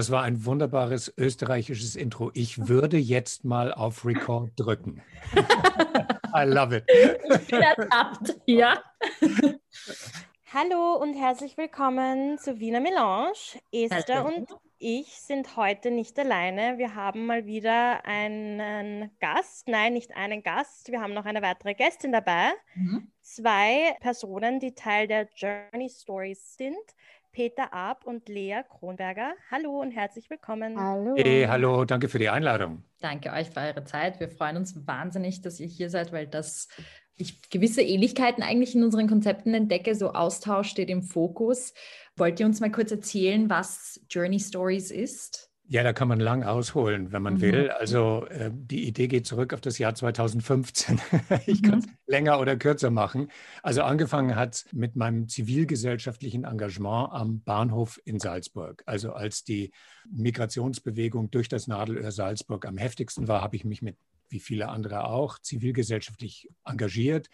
Das war ein wunderbares österreichisches Intro. Ich würde jetzt mal auf Record drücken. I love it. Ertappt, ja. Hallo und herzlich willkommen zu Wiener Melange. Esther und ich sind heute nicht alleine. Wir haben mal wieder einen Gast. Nein, nicht einen Gast. Wir haben noch eine weitere Gästin dabei. Mhm. Zwei Personen, die Teil der Journey Stories sind. Peter Ab und Lea Kronberger. Hallo und herzlich willkommen. Hallo. Hey, hallo, danke für die Einladung. Danke euch für eure Zeit. Wir freuen uns wahnsinnig, dass ihr hier seid, weil das ich gewisse Ähnlichkeiten eigentlich in unseren Konzepten entdecke. So Austausch steht im Fokus. Wollt ihr uns mal kurz erzählen, was Journey Stories ist? Ja, da kann man lang ausholen, wenn man mhm. will. Also äh, die Idee geht zurück auf das Jahr 2015. ich kann es mhm. länger oder kürzer machen. Also angefangen hat es mit meinem zivilgesellschaftlichen Engagement am Bahnhof in Salzburg. Also als die Migrationsbewegung durch das Nadelöhr Salzburg am heftigsten war, habe ich mich mit, wie viele andere auch, zivilgesellschaftlich engagiert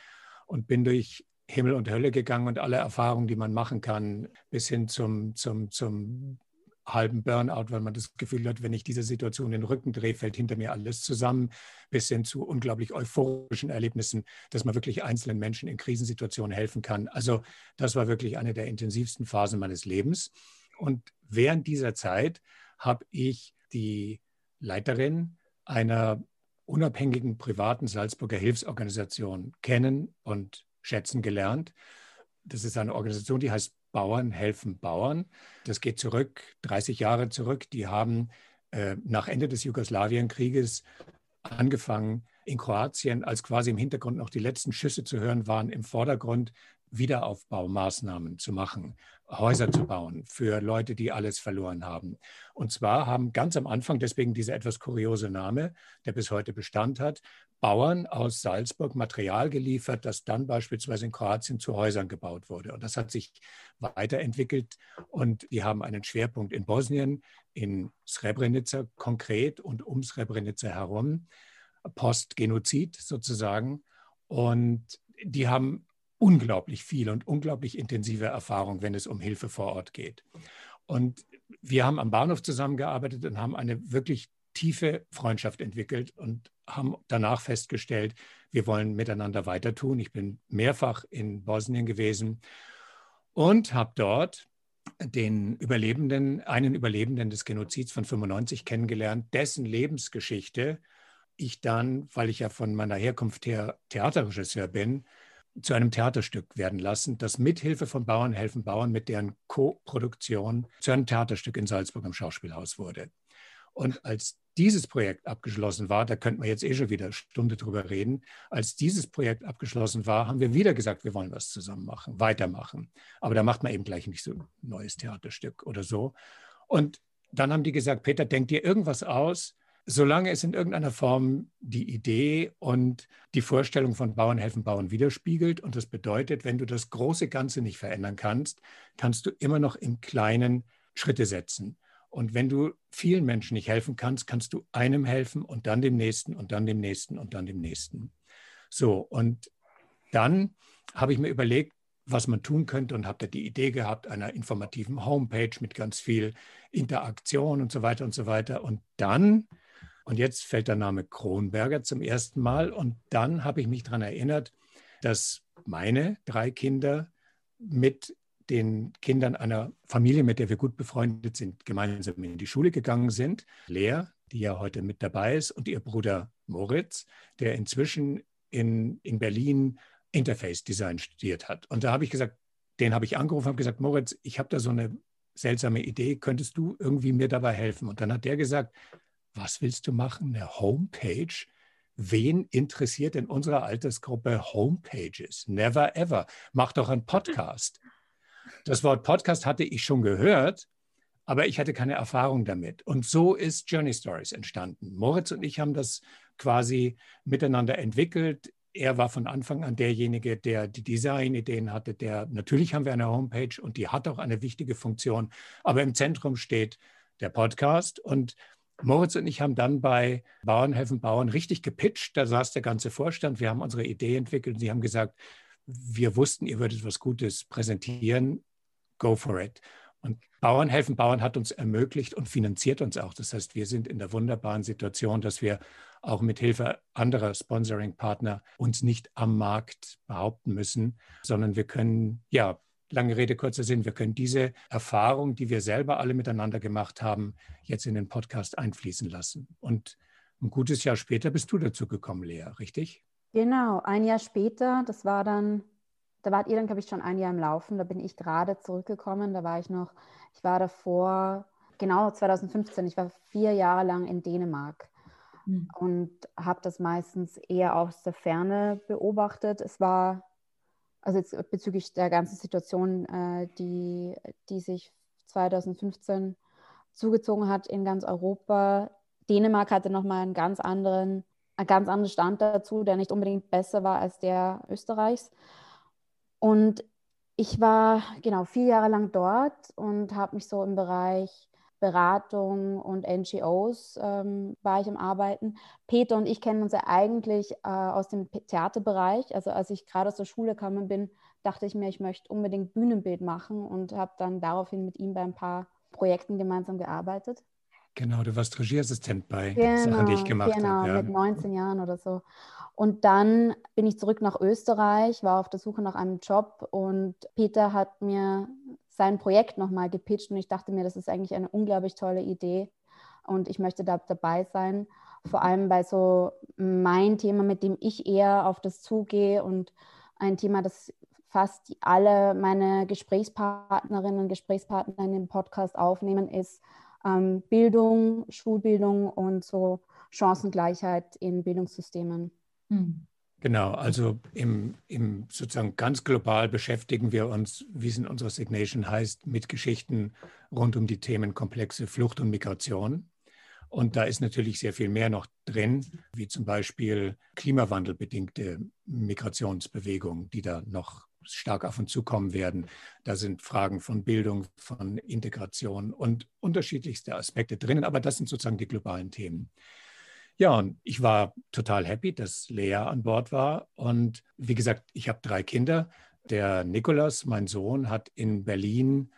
und bin durch Himmel und Hölle gegangen und alle Erfahrungen, die man machen kann, bis hin zum, zum, zum halben Burnout, weil man das Gefühl hat, wenn ich diese Situation den Rücken drehe, fällt hinter mir alles zusammen, bis hin zu unglaublich euphorischen Erlebnissen, dass man wirklich einzelnen Menschen in Krisensituationen helfen kann. Also das war wirklich eine der intensivsten Phasen meines Lebens. Und während dieser Zeit habe ich die Leiterin einer unabhängigen privaten Salzburger Hilfsorganisation kennen und schätzen gelernt. Das ist eine Organisation, die heißt Bauern helfen Bauern. Das geht zurück, 30 Jahre zurück. Die haben äh, nach Ende des Jugoslawienkrieges angefangen, in Kroatien, als quasi im Hintergrund noch die letzten Schüsse zu hören waren, im Vordergrund Wiederaufbaumaßnahmen zu machen, Häuser zu bauen für Leute, die alles verloren haben. Und zwar haben ganz am Anfang, deswegen dieser etwas kuriose Name, der bis heute Bestand hat, Bauern aus Salzburg Material geliefert, das dann beispielsweise in Kroatien zu Häusern gebaut wurde. Und das hat sich weiterentwickelt und die haben einen Schwerpunkt in Bosnien, in Srebrenica konkret und um Srebrenica herum, Postgenozid sozusagen. Und die haben unglaublich viel und unglaublich intensive Erfahrung, wenn es um Hilfe vor Ort geht. Und wir haben am Bahnhof zusammengearbeitet und haben eine wirklich tiefe Freundschaft entwickelt und haben danach festgestellt, wir wollen miteinander weiter tun. Ich bin mehrfach in Bosnien gewesen und habe dort den Überlebenden, einen Überlebenden des Genozids von 95 kennengelernt, dessen Lebensgeschichte ich dann, weil ich ja von meiner Herkunft her Theaterregisseur bin, zu einem Theaterstück werden lassen, das mithilfe von Bauern helfen Bauern mit deren Co-Produktion zu einem Theaterstück in Salzburg am Schauspielhaus wurde. Und als dieses Projekt abgeschlossen war, da könnten wir jetzt eh schon wieder eine Stunde drüber reden, als dieses Projekt abgeschlossen war, haben wir wieder gesagt, wir wollen was zusammen machen, weitermachen. Aber da macht man eben gleich nicht so ein neues Theaterstück oder so. Und dann haben die gesagt, Peter, denk dir irgendwas aus, solange es in irgendeiner Form die Idee und die Vorstellung von Bauern helfen Bauern widerspiegelt. Und das bedeutet, wenn du das große Ganze nicht verändern kannst, kannst du immer noch im Kleinen Schritte setzen. Und wenn du vielen Menschen nicht helfen kannst, kannst du einem helfen und dann dem nächsten und dann dem nächsten und dann dem nächsten. So, und dann habe ich mir überlegt, was man tun könnte und habe da die Idee gehabt einer informativen Homepage mit ganz viel Interaktion und so weiter und so weiter. Und dann und jetzt fällt der Name Kronberger zum ersten Mal. Und dann habe ich mich daran erinnert, dass meine drei Kinder mit den Kindern einer Familie, mit der wir gut befreundet sind, gemeinsam in die Schule gegangen sind. Lea, die ja heute mit dabei ist, und ihr Bruder Moritz, der inzwischen in, in Berlin Interface Design studiert hat. Und da habe ich gesagt, den habe ich angerufen, habe gesagt, Moritz, ich habe da so eine seltsame Idee, könntest du irgendwie mir dabei helfen? Und dann hat der gesagt, was willst du machen? Eine Homepage? Wen interessiert in unserer Altersgruppe Homepages? Never ever. Mach doch einen Podcast. Das Wort Podcast hatte ich schon gehört, aber ich hatte keine Erfahrung damit. Und so ist Journey Stories entstanden. Moritz und ich haben das quasi miteinander entwickelt. Er war von Anfang an derjenige, der die Designideen hatte. Der natürlich haben wir eine Homepage und die hat auch eine wichtige Funktion, aber im Zentrum steht der Podcast und Moritz und ich haben dann bei Bauern helfen Bauern richtig gepitcht. Da saß der ganze Vorstand. Wir haben unsere Idee entwickelt und sie haben gesagt, wir wussten, ihr würdet was Gutes präsentieren. Go for it. Und Bauern helfen Bauern hat uns ermöglicht und finanziert uns auch. Das heißt, wir sind in der wunderbaren Situation, dass wir auch mit Hilfe anderer Sponsoring-Partner uns nicht am Markt behaupten müssen, sondern wir können, ja, lange Rede, kurzer Sinn, wir können diese Erfahrung, die wir selber alle miteinander gemacht haben, jetzt in den Podcast einfließen lassen. Und ein gutes Jahr später bist du dazu gekommen, Lea, richtig? Genau, ein Jahr später, das war dann, da wart ihr dann, glaube ich, schon ein Jahr im Laufen, da bin ich gerade zurückgekommen, da war ich noch, ich war davor, genau 2015, ich war vier Jahre lang in Dänemark mhm. und habe das meistens eher aus der Ferne beobachtet. Es war, also jetzt bezüglich der ganzen Situation, äh, die, die sich 2015 zugezogen hat in ganz Europa, Dänemark hatte nochmal einen ganz anderen, einen ganz anderen Stand dazu, der nicht unbedingt besser war als der Österreichs. Und ich war genau vier Jahre lang dort und habe mich so im Bereich Beratung und NGOs ähm, war ich am Arbeiten. Peter und ich kennen uns ja eigentlich äh, aus dem Theaterbereich. Also als ich gerade aus der Schule gekommen bin, dachte ich mir, ich möchte unbedingt Bühnenbild machen und habe dann daraufhin mit ihm bei ein paar Projekten gemeinsam gearbeitet. Genau, du warst Regieassistent bei genau, Sachen, die ich gemacht genau, habe. Genau, ja. mit 19 Jahren oder so. Und dann bin ich zurück nach Österreich, war auf der Suche nach einem Job und Peter hat mir sein Projekt nochmal gepitcht und ich dachte mir, das ist eigentlich eine unglaublich tolle Idee und ich möchte da dabei sein. Vor allem bei so mein Thema, mit dem ich eher auf das zugehe und ein Thema, das fast alle meine Gesprächspartnerinnen und Gesprächspartner in dem Podcast aufnehmen, ist ähm, Bildung, Schulbildung und so Chancengleichheit in Bildungssystemen. Hm. Genau, also im, im, sozusagen ganz global beschäftigen wir uns, wie es in unserer Signation heißt, mit Geschichten rund um die Themenkomplexe Flucht und Migration. Und da ist natürlich sehr viel mehr noch drin, wie zum Beispiel klimawandelbedingte Migrationsbewegungen, die da noch stark auf uns zukommen werden. Da sind Fragen von Bildung, von Integration und unterschiedlichste Aspekte drinnen, aber das sind sozusagen die globalen Themen. Ja, und ich war total happy, dass Lea an Bord war. Und wie gesagt, ich habe drei Kinder. Der Nikolas, mein Sohn, hat in Berlin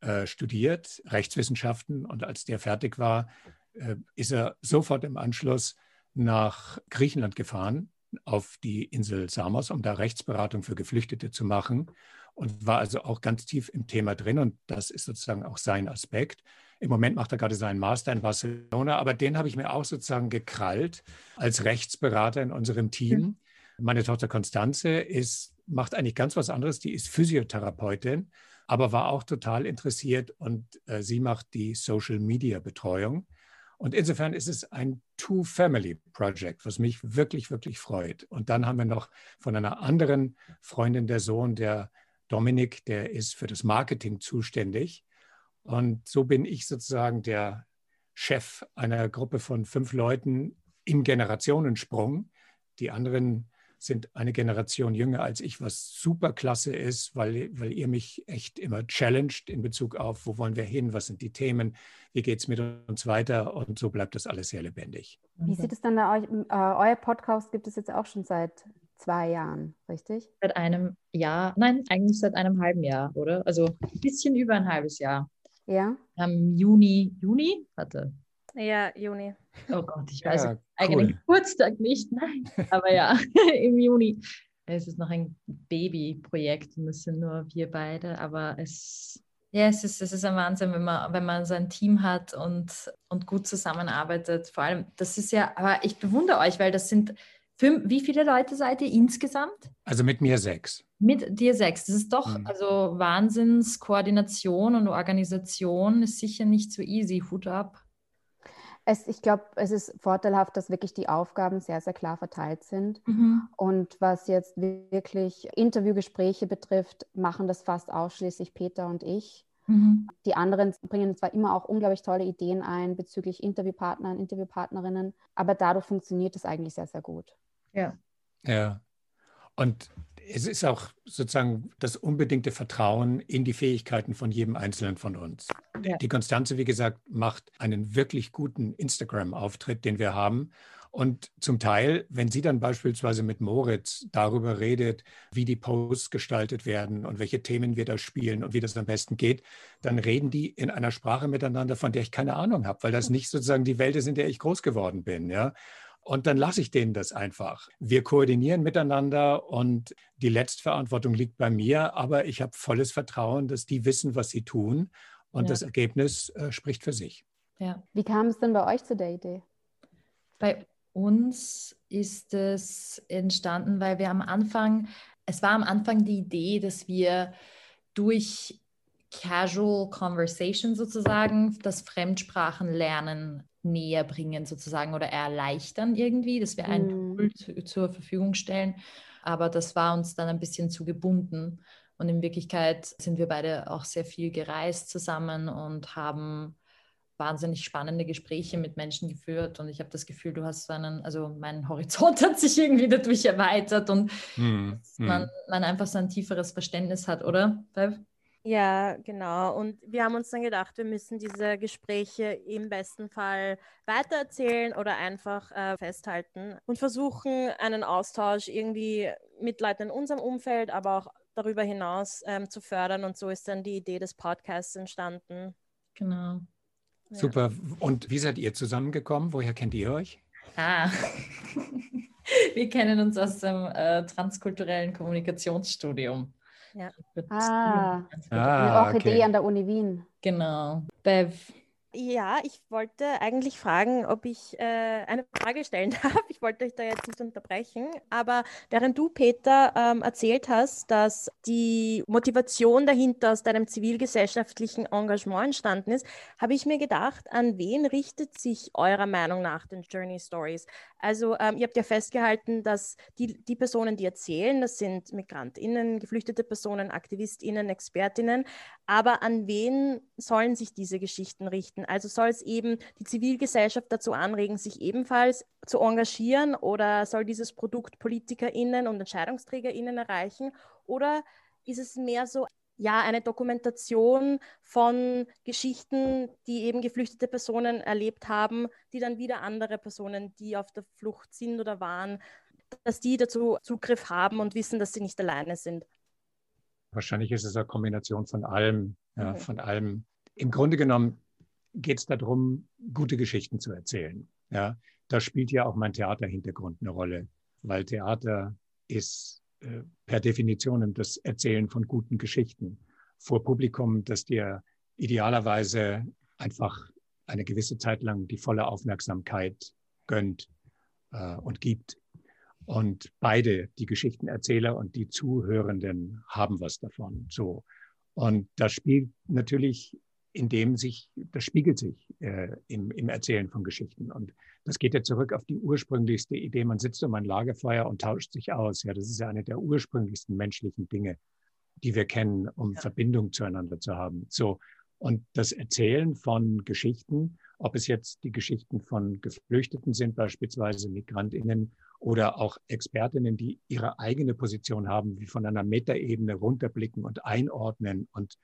äh, studiert, Rechtswissenschaften. Und als der fertig war, äh, ist er sofort im Anschluss nach Griechenland gefahren auf die Insel Samos, um da Rechtsberatung für Geflüchtete zu machen und war also auch ganz tief im Thema drin und das ist sozusagen auch sein Aspekt. Im Moment macht er gerade seinen Master in Barcelona, aber den habe ich mir auch sozusagen gekrallt als Rechtsberater in unserem Team. Mhm. Meine Tochter Konstanze ist, macht eigentlich ganz was anderes, die ist Physiotherapeutin, aber war auch total interessiert und äh, sie macht die Social Media Betreuung. Und insofern ist es ein Two-Family-Project, was mich wirklich, wirklich freut. Und dann haben wir noch von einer anderen Freundin der Sohn, der Dominik, der ist für das Marketing zuständig. Und so bin ich sozusagen der Chef einer Gruppe von fünf Leuten im Generationensprung. Die anderen sind eine Generation jünger als ich, was super klasse ist, weil, weil ihr mich echt immer challenged in Bezug auf, wo wollen wir hin, was sind die Themen, wie geht es mit uns weiter und so bleibt das alles sehr lebendig. Wie sieht es dann da euch, äh, euer Podcast gibt es jetzt auch schon seit zwei Jahren, richtig? Seit einem Jahr, nein, eigentlich seit einem halben Jahr, oder? Also ein bisschen über ein halbes Jahr. Ja. Am Juni, Juni? Warte, ja, Juni. Oh Gott, ich weiß ja, cool. Geburtstag nicht, nein. Aber ja, im Juni. Es ist noch ein Babyprojekt, das sind nur wir beide, aber es, ja, es ist, es ist ein Wahnsinn, wenn man, wenn man so ein Team hat und, und gut zusammenarbeitet. Vor allem, das ist ja, aber ich bewundere euch, weil das sind fünf, wie viele Leute seid ihr insgesamt? Also mit mir sechs. Mit dir sechs. Das ist doch, mhm. also Wahnsinnskoordination und Organisation ist sicher nicht so easy. Hut ab. Es, ich glaube, es ist vorteilhaft, dass wirklich die Aufgaben sehr, sehr klar verteilt sind. Mhm. Und was jetzt wirklich Interviewgespräche betrifft, machen das fast ausschließlich Peter und ich. Mhm. Die anderen bringen zwar immer auch unglaublich tolle Ideen ein bezüglich Interviewpartnern, Interviewpartnerinnen, aber dadurch funktioniert es eigentlich sehr, sehr gut. Ja. Ja. Und es ist auch sozusagen das unbedingte Vertrauen in die Fähigkeiten von jedem Einzelnen von uns. Ja. Die Konstanze, wie gesagt, macht einen wirklich guten Instagram-Auftritt, den wir haben. Und zum Teil, wenn sie dann beispielsweise mit Moritz darüber redet, wie die Posts gestaltet werden und welche Themen wir da spielen und wie das am besten geht, dann reden die in einer Sprache miteinander, von der ich keine Ahnung habe, weil das nicht sozusagen die Welt ist, in der ich groß geworden bin. Ja? Und dann lasse ich denen das einfach. Wir koordinieren miteinander und die Letztverantwortung liegt bei mir, aber ich habe volles Vertrauen, dass die wissen, was sie tun und ja. das Ergebnis äh, spricht für sich. Ja. Wie kam es denn bei euch zu der Idee? Bei uns ist es entstanden, weil wir am Anfang, es war am Anfang die Idee, dass wir durch Casual Conversation sozusagen das Fremdsprachenlernen näher bringen sozusagen oder erleichtern irgendwie, dass wir ein mm. Tool zu, zur Verfügung stellen. Aber das war uns dann ein bisschen zu gebunden. Und in Wirklichkeit sind wir beide auch sehr viel gereist zusammen und haben wahnsinnig spannende Gespräche mit Menschen geführt und ich habe das Gefühl, du hast so einen, also mein Horizont hat sich irgendwie dadurch erweitert und mm, man, man, einfach so ein tieferes Verständnis hat, oder? Bev? Ja, genau. Und wir haben uns dann gedacht, wir müssen diese Gespräche im besten Fall weitererzählen oder einfach äh, festhalten und versuchen, einen Austausch irgendwie mit Leuten in unserem Umfeld, aber auch darüber hinaus ähm, zu fördern. Und so ist dann die Idee des Podcasts entstanden. Genau. Super. Und wie seid ihr zusammengekommen? Woher kennt ihr euch? Ah, wir kennen uns aus dem äh, transkulturellen Kommunikationsstudium. Ja. Ah, ah, eine Orchidee okay. an der Uni Wien. Genau. Bev, ja, ich wollte eigentlich fragen, ob ich äh, eine Frage stellen darf. Ich wollte euch da jetzt nicht unterbrechen, aber während du, Peter, ähm, erzählt hast, dass die Motivation dahinter aus deinem zivilgesellschaftlichen Engagement entstanden ist, habe ich mir gedacht, an wen richtet sich eurer Meinung nach den Journey Stories? Also ähm, ihr habt ja festgehalten, dass die, die Personen, die erzählen, das sind Migrantinnen, geflüchtete Personen, Aktivistinnen, Expertinnen, aber an wen sollen sich diese Geschichten richten? Also soll es eben die Zivilgesellschaft dazu anregen, sich ebenfalls zu engagieren oder soll dieses Produkt PolitikerInnen und EntscheidungsträgerInnen erreichen? Oder ist es mehr so ja, eine Dokumentation von Geschichten, die eben geflüchtete Personen erlebt haben, die dann wieder andere Personen, die auf der Flucht sind oder waren, dass die dazu Zugriff haben und wissen, dass sie nicht alleine sind. Wahrscheinlich ist es eine Kombination von allem, ja, mhm. von allem. Im Grunde genommen geht es darum, gute Geschichten zu erzählen. Ja, da spielt ja auch mein Theaterhintergrund eine Rolle, weil Theater ist äh, per Definition das Erzählen von guten Geschichten vor Publikum, das dir idealerweise einfach eine gewisse Zeit lang die volle Aufmerksamkeit gönnt äh, und gibt. Und beide, die Geschichtenerzähler und die Zuhörenden, haben was davon. So. Und das spielt natürlich in dem sich, das spiegelt sich äh, im, im Erzählen von Geschichten. Und das geht ja zurück auf die ursprünglichste Idee. Man sitzt um ein Lagerfeuer und tauscht sich aus. Ja, das ist ja eine der ursprünglichsten menschlichen Dinge, die wir kennen, um ja. Verbindung zueinander zu haben. So. Und das Erzählen von Geschichten, ob es jetzt die Geschichten von Geflüchteten sind, beispielsweise Migrantinnen oder auch Expertinnen, die ihre eigene Position haben, wie von einer Metaebene runterblicken und einordnen und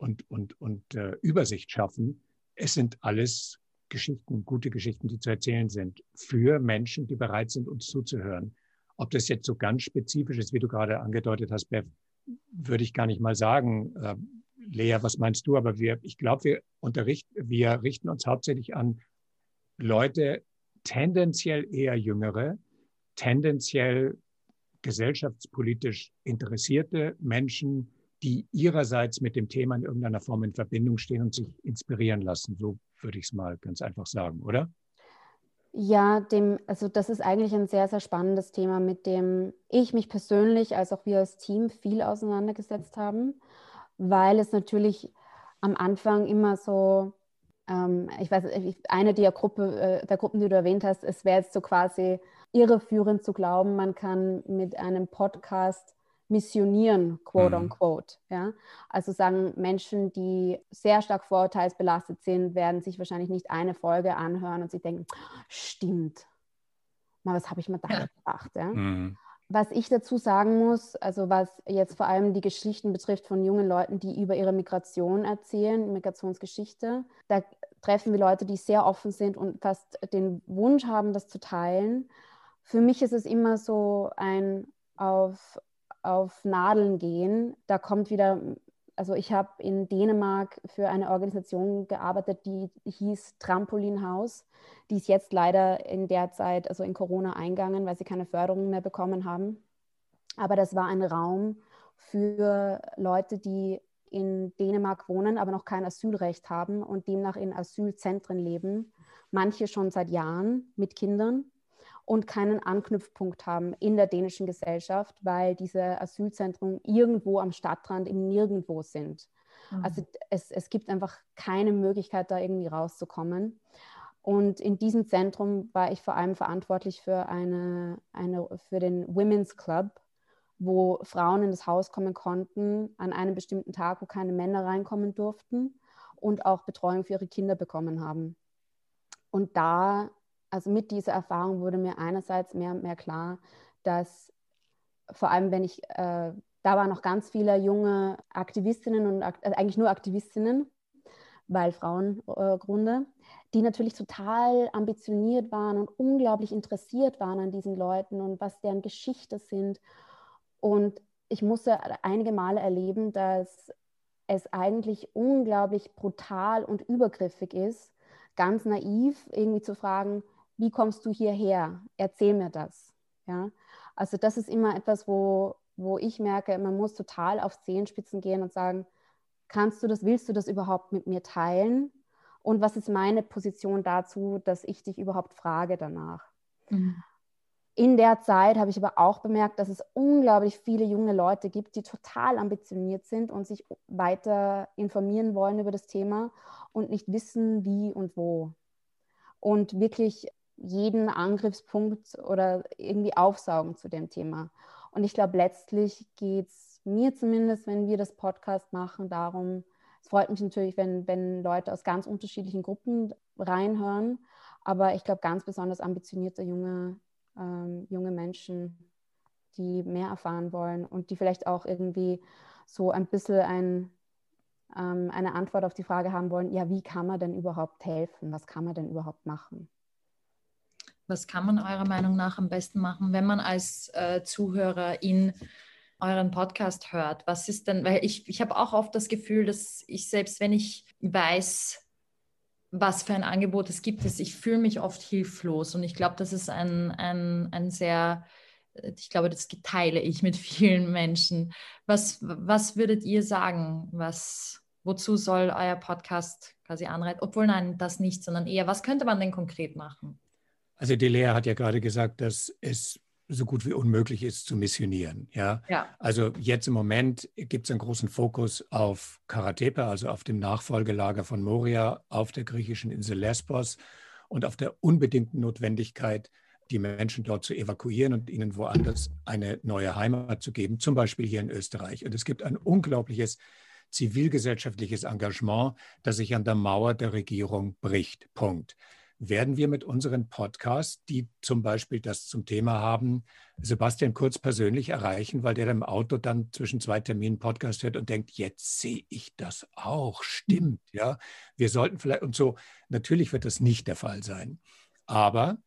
und, und, und äh, Übersicht schaffen. Es sind alles Geschichten, gute Geschichten, die zu erzählen sind für Menschen, die bereit sind, uns zuzuhören. Ob das jetzt so ganz spezifisch ist, wie du gerade angedeutet hast, Bev, würde ich gar nicht mal sagen. Äh, Lea, was meinst du? Aber wir, ich glaube, wir unterrichten, wir richten uns hauptsächlich an Leute, tendenziell eher jüngere, tendenziell gesellschaftspolitisch interessierte Menschen, die ihrerseits mit dem Thema in irgendeiner Form in Verbindung stehen und sich inspirieren lassen. So würde ich es mal ganz einfach sagen, oder? Ja, dem, also das ist eigentlich ein sehr, sehr spannendes Thema, mit dem ich mich persönlich als auch wir als Team viel auseinandergesetzt haben, weil es natürlich am Anfang immer so, ähm, ich weiß, eine der, Gruppe, äh, der Gruppen, die du erwähnt hast, es wäre jetzt so quasi irreführend zu glauben, man kann mit einem Podcast missionieren, quote mhm. unquote. Ja? Also sagen Menschen, die sehr stark vorurteilsbelastet sind, werden sich wahrscheinlich nicht eine Folge anhören und sich denken, stimmt, mal was habe ich mir da ja. gedacht. Ja? Mhm. Was ich dazu sagen muss, also was jetzt vor allem die Geschichten betrifft von jungen Leuten, die über ihre Migration erzählen, Migrationsgeschichte, da treffen wir Leute, die sehr offen sind und fast den Wunsch haben, das zu teilen. Für mich ist es immer so ein auf, auf Nadeln gehen. Da kommt wieder, also ich habe in Dänemark für eine Organisation gearbeitet, die hieß Trampolinhaus. Die ist jetzt leider in der Zeit, also in Corona eingegangen, weil sie keine Förderung mehr bekommen haben. Aber das war ein Raum für Leute, die in Dänemark wohnen, aber noch kein Asylrecht haben und demnach in Asylzentren leben. Manche schon seit Jahren mit Kindern und keinen Anknüpfpunkt haben in der dänischen Gesellschaft, weil diese Asylzentren irgendwo am Stadtrand im Nirgendwo sind. Mhm. Also es, es gibt einfach keine Möglichkeit, da irgendwie rauszukommen. Und in diesem Zentrum war ich vor allem verantwortlich für, eine, eine, für den Women's Club, wo Frauen in das Haus kommen konnten an einem bestimmten Tag, wo keine Männer reinkommen durften und auch Betreuung für ihre Kinder bekommen haben. Und da, also mit dieser Erfahrung wurde mir einerseits mehr und mehr klar, dass vor allem, wenn ich, äh, da waren noch ganz viele junge Aktivistinnen und also eigentlich nur Aktivistinnen, weil Frauengrunde, äh, die natürlich total ambitioniert waren und unglaublich interessiert waren an diesen Leuten und was deren Geschichte sind. Und ich musste einige Male erleben, dass es eigentlich unglaublich brutal und übergriffig ist, ganz naiv irgendwie zu fragen, wie kommst du hierher? Erzähl mir das. Ja? Also das ist immer etwas, wo, wo ich merke, man muss total auf Zehenspitzen gehen und sagen, kannst du das, willst du das überhaupt mit mir teilen? Und was ist meine Position dazu, dass ich dich überhaupt frage danach? Mhm. In der Zeit habe ich aber auch bemerkt, dass es unglaublich viele junge Leute gibt, die total ambitioniert sind und sich weiter informieren wollen über das Thema und nicht wissen, wie und wo. Und wirklich jeden Angriffspunkt oder irgendwie aufsaugen zu dem Thema. Und ich glaube, letztlich geht es mir zumindest, wenn wir das Podcast machen, darum, es freut mich natürlich, wenn, wenn Leute aus ganz unterschiedlichen Gruppen reinhören, aber ich glaube, ganz besonders ambitionierte junge ähm, junge Menschen, die mehr erfahren wollen und die vielleicht auch irgendwie so ein bisschen ein, ähm, eine Antwort auf die Frage haben wollen, ja, wie kann man denn überhaupt helfen? Was kann man denn überhaupt machen? Was kann man eurer Meinung nach am besten machen, wenn man als äh, Zuhörer in euren Podcast hört? Was ist denn, weil ich, ich habe auch oft das Gefühl, dass ich selbst, wenn ich weiß, was für ein Angebot es gibt. Ich fühle mich oft hilflos und ich glaube, das ist ein, ein, ein sehr, ich glaube, das teile ich mit vielen Menschen. Was, was würdet ihr sagen? Was, wozu soll euer Podcast quasi anreiten? Obwohl nein, das nicht, sondern eher, was könnte man denn konkret machen? Also die Lea hat ja gerade gesagt, dass es so gut wie unmöglich ist zu missionieren. Ja? ja. Also jetzt im Moment gibt es einen großen Fokus auf Karatepe, also auf dem Nachfolgelager von Moria auf der griechischen Insel Lesbos und auf der unbedingten Notwendigkeit, die Menschen dort zu evakuieren und ihnen woanders eine neue Heimat zu geben, zum Beispiel hier in Österreich. Und es gibt ein unglaubliches zivilgesellschaftliches Engagement, das sich an der Mauer der Regierung bricht. Punkt werden wir mit unseren Podcasts, die zum Beispiel das zum Thema haben, Sebastian Kurz persönlich erreichen, weil der im Auto dann zwischen zwei Terminen Podcast hört und denkt, jetzt sehe ich das auch, stimmt, ja. Wir sollten vielleicht und so, natürlich wird das nicht der Fall sein. Aber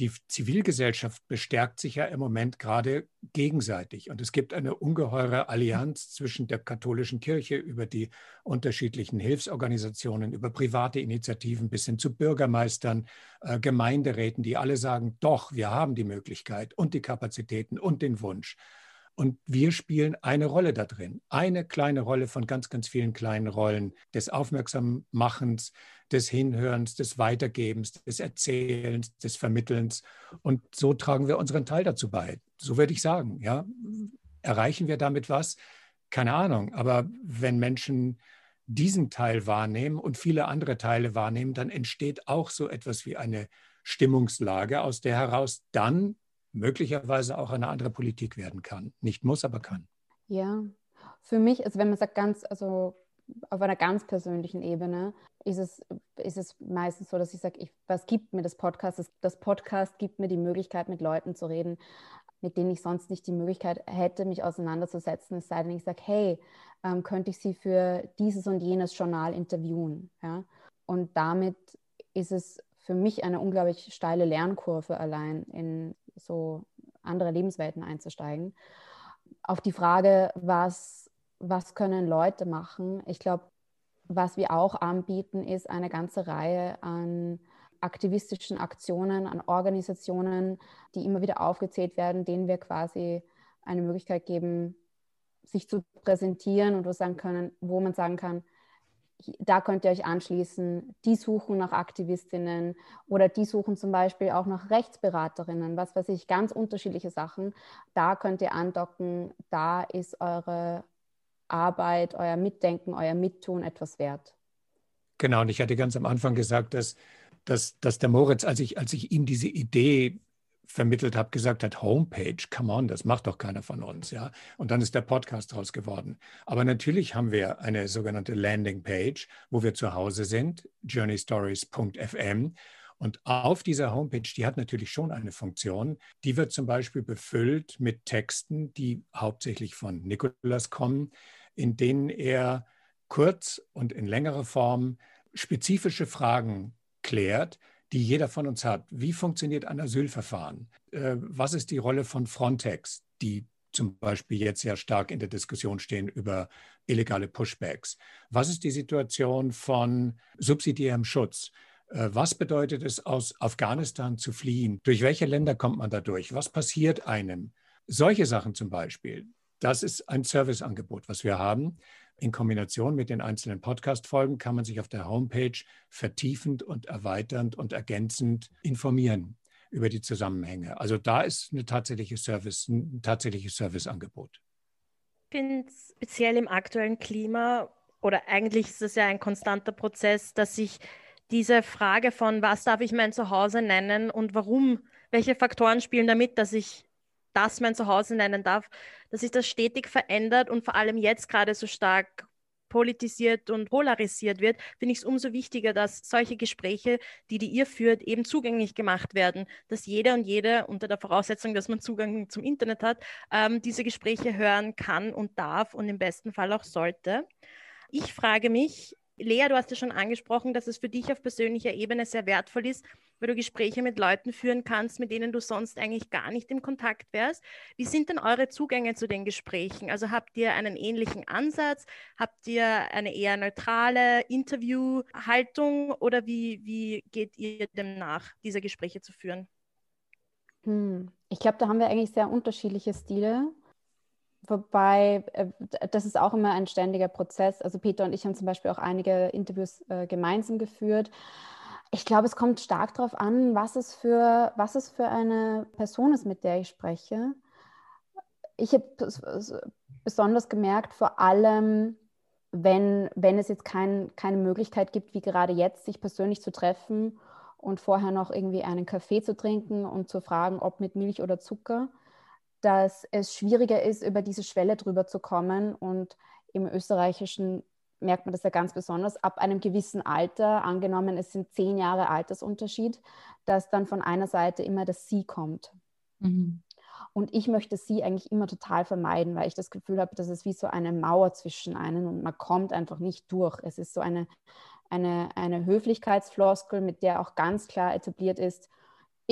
die Zivilgesellschaft bestärkt sich ja im Moment gerade gegenseitig. Und es gibt eine ungeheure Allianz zwischen der katholischen Kirche über die unterschiedlichen Hilfsorganisationen, über private Initiativen bis hin zu Bürgermeistern, äh, Gemeinderäten, die alle sagen, doch, wir haben die Möglichkeit und die Kapazitäten und den Wunsch. Und wir spielen eine Rolle da drin. Eine kleine Rolle von ganz, ganz vielen kleinen Rollen des Aufmerksammachens, des Hinhörens, des Weitergebens, des Erzählens, des Vermittelns. Und so tragen wir unseren Teil dazu bei. So würde ich sagen. Ja. Erreichen wir damit was? Keine Ahnung. Aber wenn Menschen diesen Teil wahrnehmen und viele andere Teile wahrnehmen, dann entsteht auch so etwas wie eine Stimmungslage, aus der heraus dann möglicherweise auch eine andere Politik werden kann. Nicht muss, aber kann. Ja, für mich, also wenn man sagt ganz, also auf einer ganz persönlichen Ebene, ist es, ist es meistens so, dass ich sage, ich, was gibt mir das Podcast? Das, das Podcast gibt mir die Möglichkeit, mit Leuten zu reden, mit denen ich sonst nicht die Möglichkeit hätte, mich auseinanderzusetzen. Es sei denn, ich sage, hey, ähm, könnte ich Sie für dieses und jenes Journal interviewen? Ja? Und damit ist es für mich eine unglaublich steile Lernkurve allein in so andere Lebenswelten einzusteigen. Auf die Frage, was, was können Leute machen? Ich glaube, was wir auch anbieten, ist eine ganze Reihe an aktivistischen Aktionen, an Organisationen, die immer wieder aufgezählt werden, denen wir quasi eine Möglichkeit geben, sich zu präsentieren und wo, sagen können, wo man sagen kann, da könnt ihr euch anschließen. Die suchen nach Aktivistinnen oder die suchen zum Beispiel auch nach Rechtsberaterinnen, was weiß ich, ganz unterschiedliche Sachen. Da könnt ihr andocken, da ist eure Arbeit, euer Mitdenken, euer Mittun etwas wert. Genau, und ich hatte ganz am Anfang gesagt, dass, dass, dass der Moritz, als ich, als ich ihm diese Idee vermittelt habe, gesagt hat, Homepage, come on, das macht doch keiner von uns, ja. Und dann ist der Podcast draus geworden. Aber natürlich haben wir eine sogenannte Landingpage, wo wir zu Hause sind, journeystories.fm. Und auf dieser Homepage, die hat natürlich schon eine Funktion, die wird zum Beispiel befüllt mit Texten, die hauptsächlich von Nikolas kommen, in denen er kurz und in längerer Form spezifische Fragen klärt, die jeder von uns hat. Wie funktioniert ein Asylverfahren? Äh, was ist die Rolle von Frontex, die zum Beispiel jetzt sehr stark in der Diskussion stehen über illegale Pushbacks? Was ist die Situation von subsidiärem Schutz? Äh, was bedeutet es, aus Afghanistan zu fliehen? Durch welche Länder kommt man da durch? Was passiert einem? Solche Sachen zum Beispiel. Das ist ein Serviceangebot, was wir haben. In Kombination mit den einzelnen Podcast-Folgen kann man sich auf der Homepage vertiefend und erweiternd und ergänzend informieren über die Zusammenhänge. Also da ist eine tatsächliche Service, ein tatsächliches Serviceangebot. Ich finde speziell im aktuellen Klima oder eigentlich ist es ja ein konstanter Prozess, dass sich diese Frage von, was darf ich mein Zuhause nennen und warum, welche Faktoren spielen damit, dass ich das mein Zuhause nennen darf, dass sich das stetig verändert und vor allem jetzt gerade so stark politisiert und polarisiert wird, finde ich es umso wichtiger, dass solche Gespräche, die die ihr führt, eben zugänglich gemacht werden, dass jeder und jede unter der Voraussetzung, dass man Zugang zum Internet hat, ähm, diese Gespräche hören kann und darf und im besten Fall auch sollte. Ich frage mich, Lea, du hast ja schon angesprochen, dass es für dich auf persönlicher Ebene sehr wertvoll ist, weil du Gespräche mit Leuten führen kannst, mit denen du sonst eigentlich gar nicht im Kontakt wärst. Wie sind denn eure Zugänge zu den Gesprächen? Also habt ihr einen ähnlichen Ansatz? Habt ihr eine eher neutrale Interviewhaltung oder wie, wie geht ihr dem nach, diese Gespräche zu führen? Hm. Ich glaube, da haben wir eigentlich sehr unterschiedliche Stile. Wobei, äh, das ist auch immer ein ständiger Prozess. Also Peter und ich haben zum Beispiel auch einige Interviews äh, gemeinsam geführt. Ich glaube, es kommt stark darauf an, was es, für, was es für eine Person ist, mit der ich spreche. Ich habe besonders gemerkt, vor allem, wenn, wenn es jetzt kein, keine Möglichkeit gibt, wie gerade jetzt, sich persönlich zu treffen und vorher noch irgendwie einen Kaffee zu trinken und zu fragen, ob mit Milch oder Zucker, dass es schwieriger ist, über diese Schwelle drüber zu kommen. Und im österreichischen merkt man das ja ganz besonders, ab einem gewissen Alter, angenommen es sind zehn Jahre Altersunterschied, dass dann von einer Seite immer das Sie kommt. Mhm. Und ich möchte Sie eigentlich immer total vermeiden, weil ich das Gefühl habe, dass es wie so eine Mauer zwischen einen und man kommt einfach nicht durch. Es ist so eine, eine, eine Höflichkeitsfloskel, mit der auch ganz klar etabliert ist,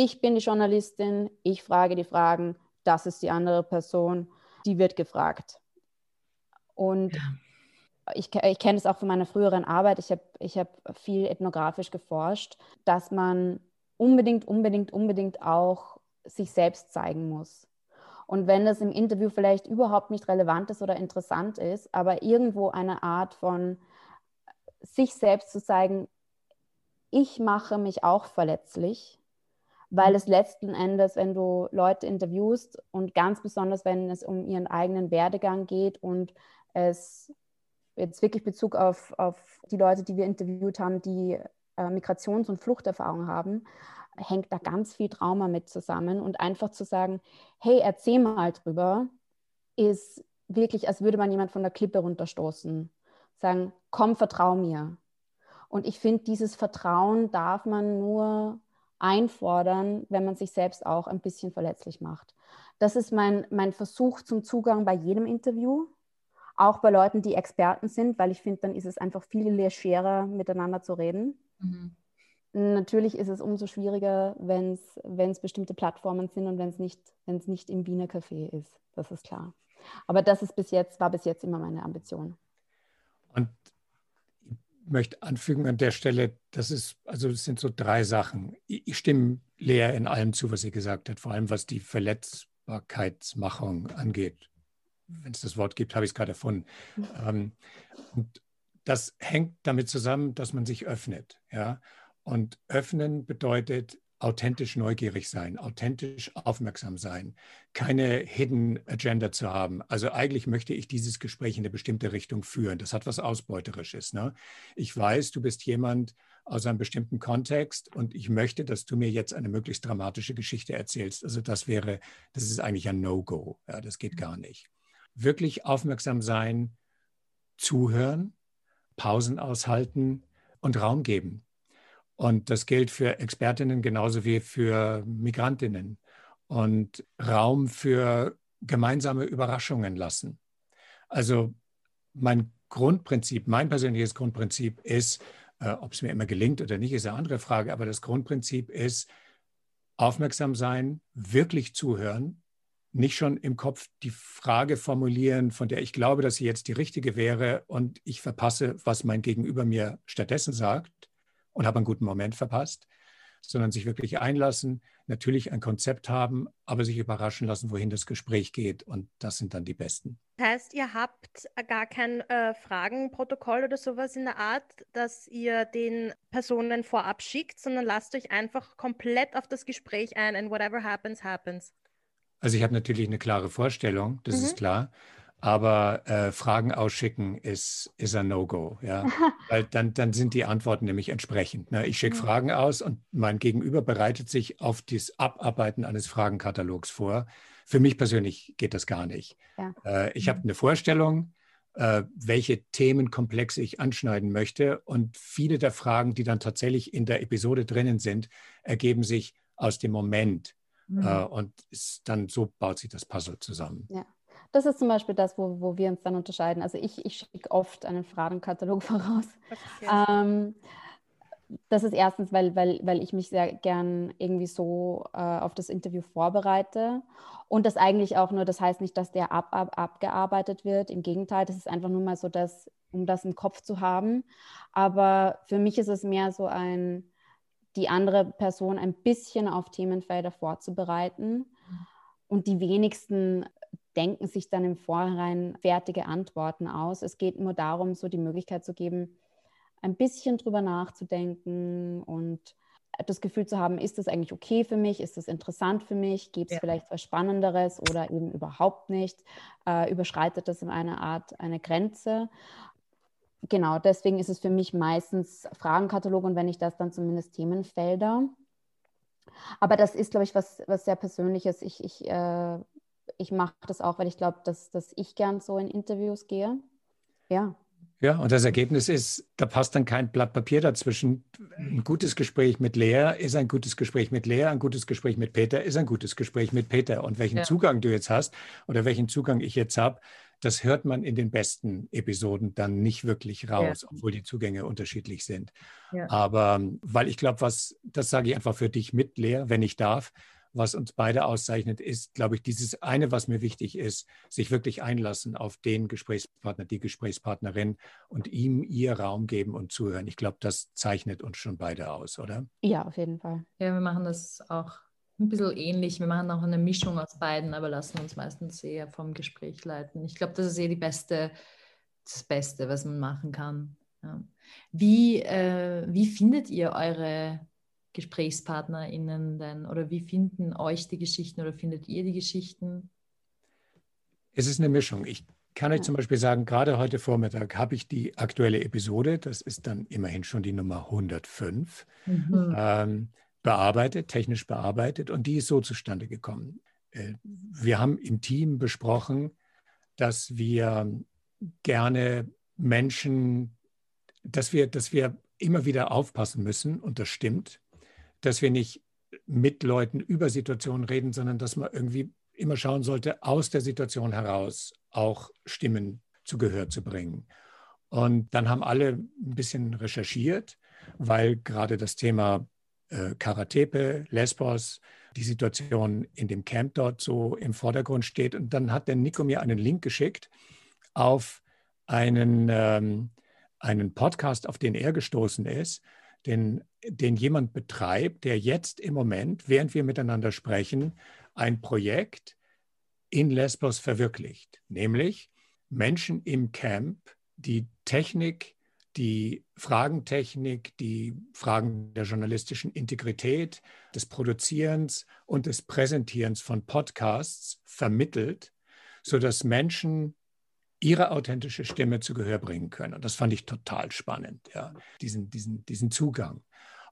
ich bin die Journalistin, ich frage die Fragen, das ist die andere Person, die wird gefragt. Und ja. Ich, ich kenne es auch von meiner früheren Arbeit, ich habe ich hab viel ethnografisch geforscht, dass man unbedingt, unbedingt, unbedingt auch sich selbst zeigen muss. Und wenn das im Interview vielleicht überhaupt nicht relevant ist oder interessant ist, aber irgendwo eine Art von sich selbst zu zeigen, ich mache mich auch verletzlich, weil es letzten Endes, wenn du Leute interviewst und ganz besonders, wenn es um ihren eigenen Werdegang geht und es jetzt wirklich Bezug auf, auf die Leute, die wir interviewt haben, die äh, Migrations- und Fluchterfahrung haben, hängt da ganz viel Trauma mit zusammen. Und einfach zu sagen, hey, erzähl mal drüber, ist wirklich, als würde man jemand von der Klippe runterstoßen. Sagen, komm, vertrau mir. Und ich finde, dieses Vertrauen darf man nur einfordern, wenn man sich selbst auch ein bisschen verletzlich macht. Das ist mein, mein Versuch zum Zugang bei jedem Interview, auch bei Leuten, die Experten sind, weil ich finde, dann ist es einfach viel legerer, miteinander zu reden. Mhm. Natürlich ist es umso schwieriger, wenn es bestimmte Plattformen sind und wenn es nicht, nicht im Wiener Café ist. Das ist klar. Aber das ist bis jetzt, war bis jetzt immer meine Ambition. Und ich möchte anfügen an der Stelle, das ist, also es sind so drei Sachen. Ich stimme Lea in allem zu, was sie gesagt hat, vor allem was die Verletzbarkeitsmachung angeht. Wenn es das Wort gibt, habe ich es gerade erfunden. Ähm, und das hängt damit zusammen, dass man sich öffnet. Ja? Und öffnen bedeutet authentisch neugierig sein, authentisch aufmerksam sein, keine Hidden Agenda zu haben. Also eigentlich möchte ich dieses Gespräch in eine bestimmte Richtung führen. Das hat was Ausbeuterisches. Ne? Ich weiß, du bist jemand aus einem bestimmten Kontext und ich möchte, dass du mir jetzt eine möglichst dramatische Geschichte erzählst. Also das wäre, das ist eigentlich ein No-Go. Ja, das geht gar nicht. Wirklich aufmerksam sein, zuhören, Pausen aushalten und Raum geben. Und das gilt für Expertinnen genauso wie für Migrantinnen. Und Raum für gemeinsame Überraschungen lassen. Also mein Grundprinzip, mein persönliches Grundprinzip ist, äh, ob es mir immer gelingt oder nicht, ist eine andere Frage, aber das Grundprinzip ist, aufmerksam sein, wirklich zuhören, nicht schon im Kopf die Frage formulieren, von der ich glaube, dass sie jetzt die richtige wäre und ich verpasse, was mein Gegenüber mir stattdessen sagt, und habe einen guten Moment verpasst, sondern sich wirklich einlassen, natürlich ein Konzept haben, aber sich überraschen lassen, wohin das Gespräch geht. Und das sind dann die Besten. Das heißt, ihr habt gar kein äh, Fragenprotokoll oder sowas in der Art, dass ihr den Personen vorab schickt, sondern lasst euch einfach komplett auf das Gespräch ein and whatever happens, happens. Also ich habe natürlich eine klare Vorstellung, das mhm. ist klar. Aber äh, Fragen ausschicken ist, ist ein No-Go, ja. Weil dann, dann sind die Antworten nämlich entsprechend. Ne? Ich schicke mhm. Fragen aus und mein Gegenüber bereitet sich auf das Abarbeiten eines Fragenkatalogs vor. Für mich persönlich geht das gar nicht. Ja. Äh, ich mhm. habe eine Vorstellung, äh, welche Themenkomplexe ich anschneiden möchte. Und viele der Fragen, die dann tatsächlich in der Episode drinnen sind, ergeben sich aus dem Moment. Mhm. Äh, und ist, dann so baut sich das Puzzle zusammen. Ja. Das ist zum Beispiel das, wo, wo wir uns dann unterscheiden. Also ich, ich schicke oft einen Fragenkatalog voraus. Ähm, das ist erstens, weil, weil, weil ich mich sehr gern irgendwie so äh, auf das Interview vorbereite. Und das eigentlich auch nur, das heißt nicht, dass der ab, ab, abgearbeitet wird. Im Gegenteil, das ist einfach nur mal so, dass, um das im Kopf zu haben. Aber für mich ist es mehr so ein, die andere Person ein bisschen auf Themenfelder vorzubereiten. Und die wenigsten denken sich dann im Vorhinein fertige Antworten aus. Es geht nur darum, so die Möglichkeit zu geben, ein bisschen drüber nachzudenken und das Gefühl zu haben, ist das eigentlich okay für mich, ist das interessant für mich, gibt es ja. vielleicht was Spannenderes oder eben überhaupt nicht, äh, überschreitet das in einer Art eine Grenze. Genau, deswegen ist es für mich meistens Fragenkatalog und wenn ich das dann zumindest Themenfelder. Aber das ist, glaube ich, was, was sehr Persönliches. Ich, ich äh, ich mache das auch, weil ich glaube, dass, dass ich gern so in Interviews gehe. Ja. Ja, und das Ergebnis ist, da passt dann kein Blatt Papier dazwischen. Ein gutes Gespräch mit Lea ist ein gutes Gespräch mit Lea, ein gutes Gespräch mit Peter ist ein gutes Gespräch mit Peter. Und welchen ja. Zugang du jetzt hast oder welchen Zugang ich jetzt habe, das hört man in den besten Episoden dann nicht wirklich raus, ja. obwohl die Zugänge unterschiedlich sind. Ja. Aber weil ich glaube, was, das sage ich einfach für dich mit, Lea, wenn ich darf, was uns beide auszeichnet, ist, glaube ich, dieses eine, was mir wichtig ist, sich wirklich einlassen auf den Gesprächspartner, die Gesprächspartnerin und ihm ihr Raum geben und zuhören. Ich glaube, das zeichnet uns schon beide aus, oder? Ja, auf jeden Fall. Ja, wir machen das auch ein bisschen ähnlich. Wir machen auch eine Mischung aus beiden, aber lassen uns meistens eher vom Gespräch leiten. Ich glaube, das ist eh die beste, das Beste, was man machen kann. Ja. Wie, äh, wie findet ihr eure GesprächspartnerInnen denn? Oder wie finden euch die Geschichten oder findet ihr die Geschichten? Es ist eine Mischung. Ich kann euch zum Beispiel sagen, gerade heute Vormittag habe ich die aktuelle Episode, das ist dann immerhin schon die Nummer 105, mhm. ähm, bearbeitet, technisch bearbeitet und die ist so zustande gekommen. Äh, wir haben im Team besprochen, dass wir gerne Menschen, dass wir, dass wir immer wieder aufpassen müssen, und das stimmt, dass wir nicht mit Leuten über Situationen reden, sondern dass man irgendwie immer schauen sollte, aus der Situation heraus auch Stimmen zu Gehör zu bringen. Und dann haben alle ein bisschen recherchiert weil gerade das Thema äh, Karatepe, Lesbos, die Situation in dem Camp dort so im Vordergrund steht. Und dann hat der Nico mir einen Link geschickt auf einen, ähm, einen Podcast, auf den er gestoßen ist, den, den jemand betreibt, der jetzt im Moment, während wir miteinander sprechen, ein Projekt in Lesbos verwirklicht, nämlich Menschen im Camp, die Technik, die Fragentechnik, die Fragen der journalistischen Integrität, des Produzierens und des Präsentierens von Podcasts vermittelt, sodass Menschen ihre authentische Stimme zu Gehör bringen können. Und das fand ich total spannend, ja, diesen, diesen, diesen Zugang.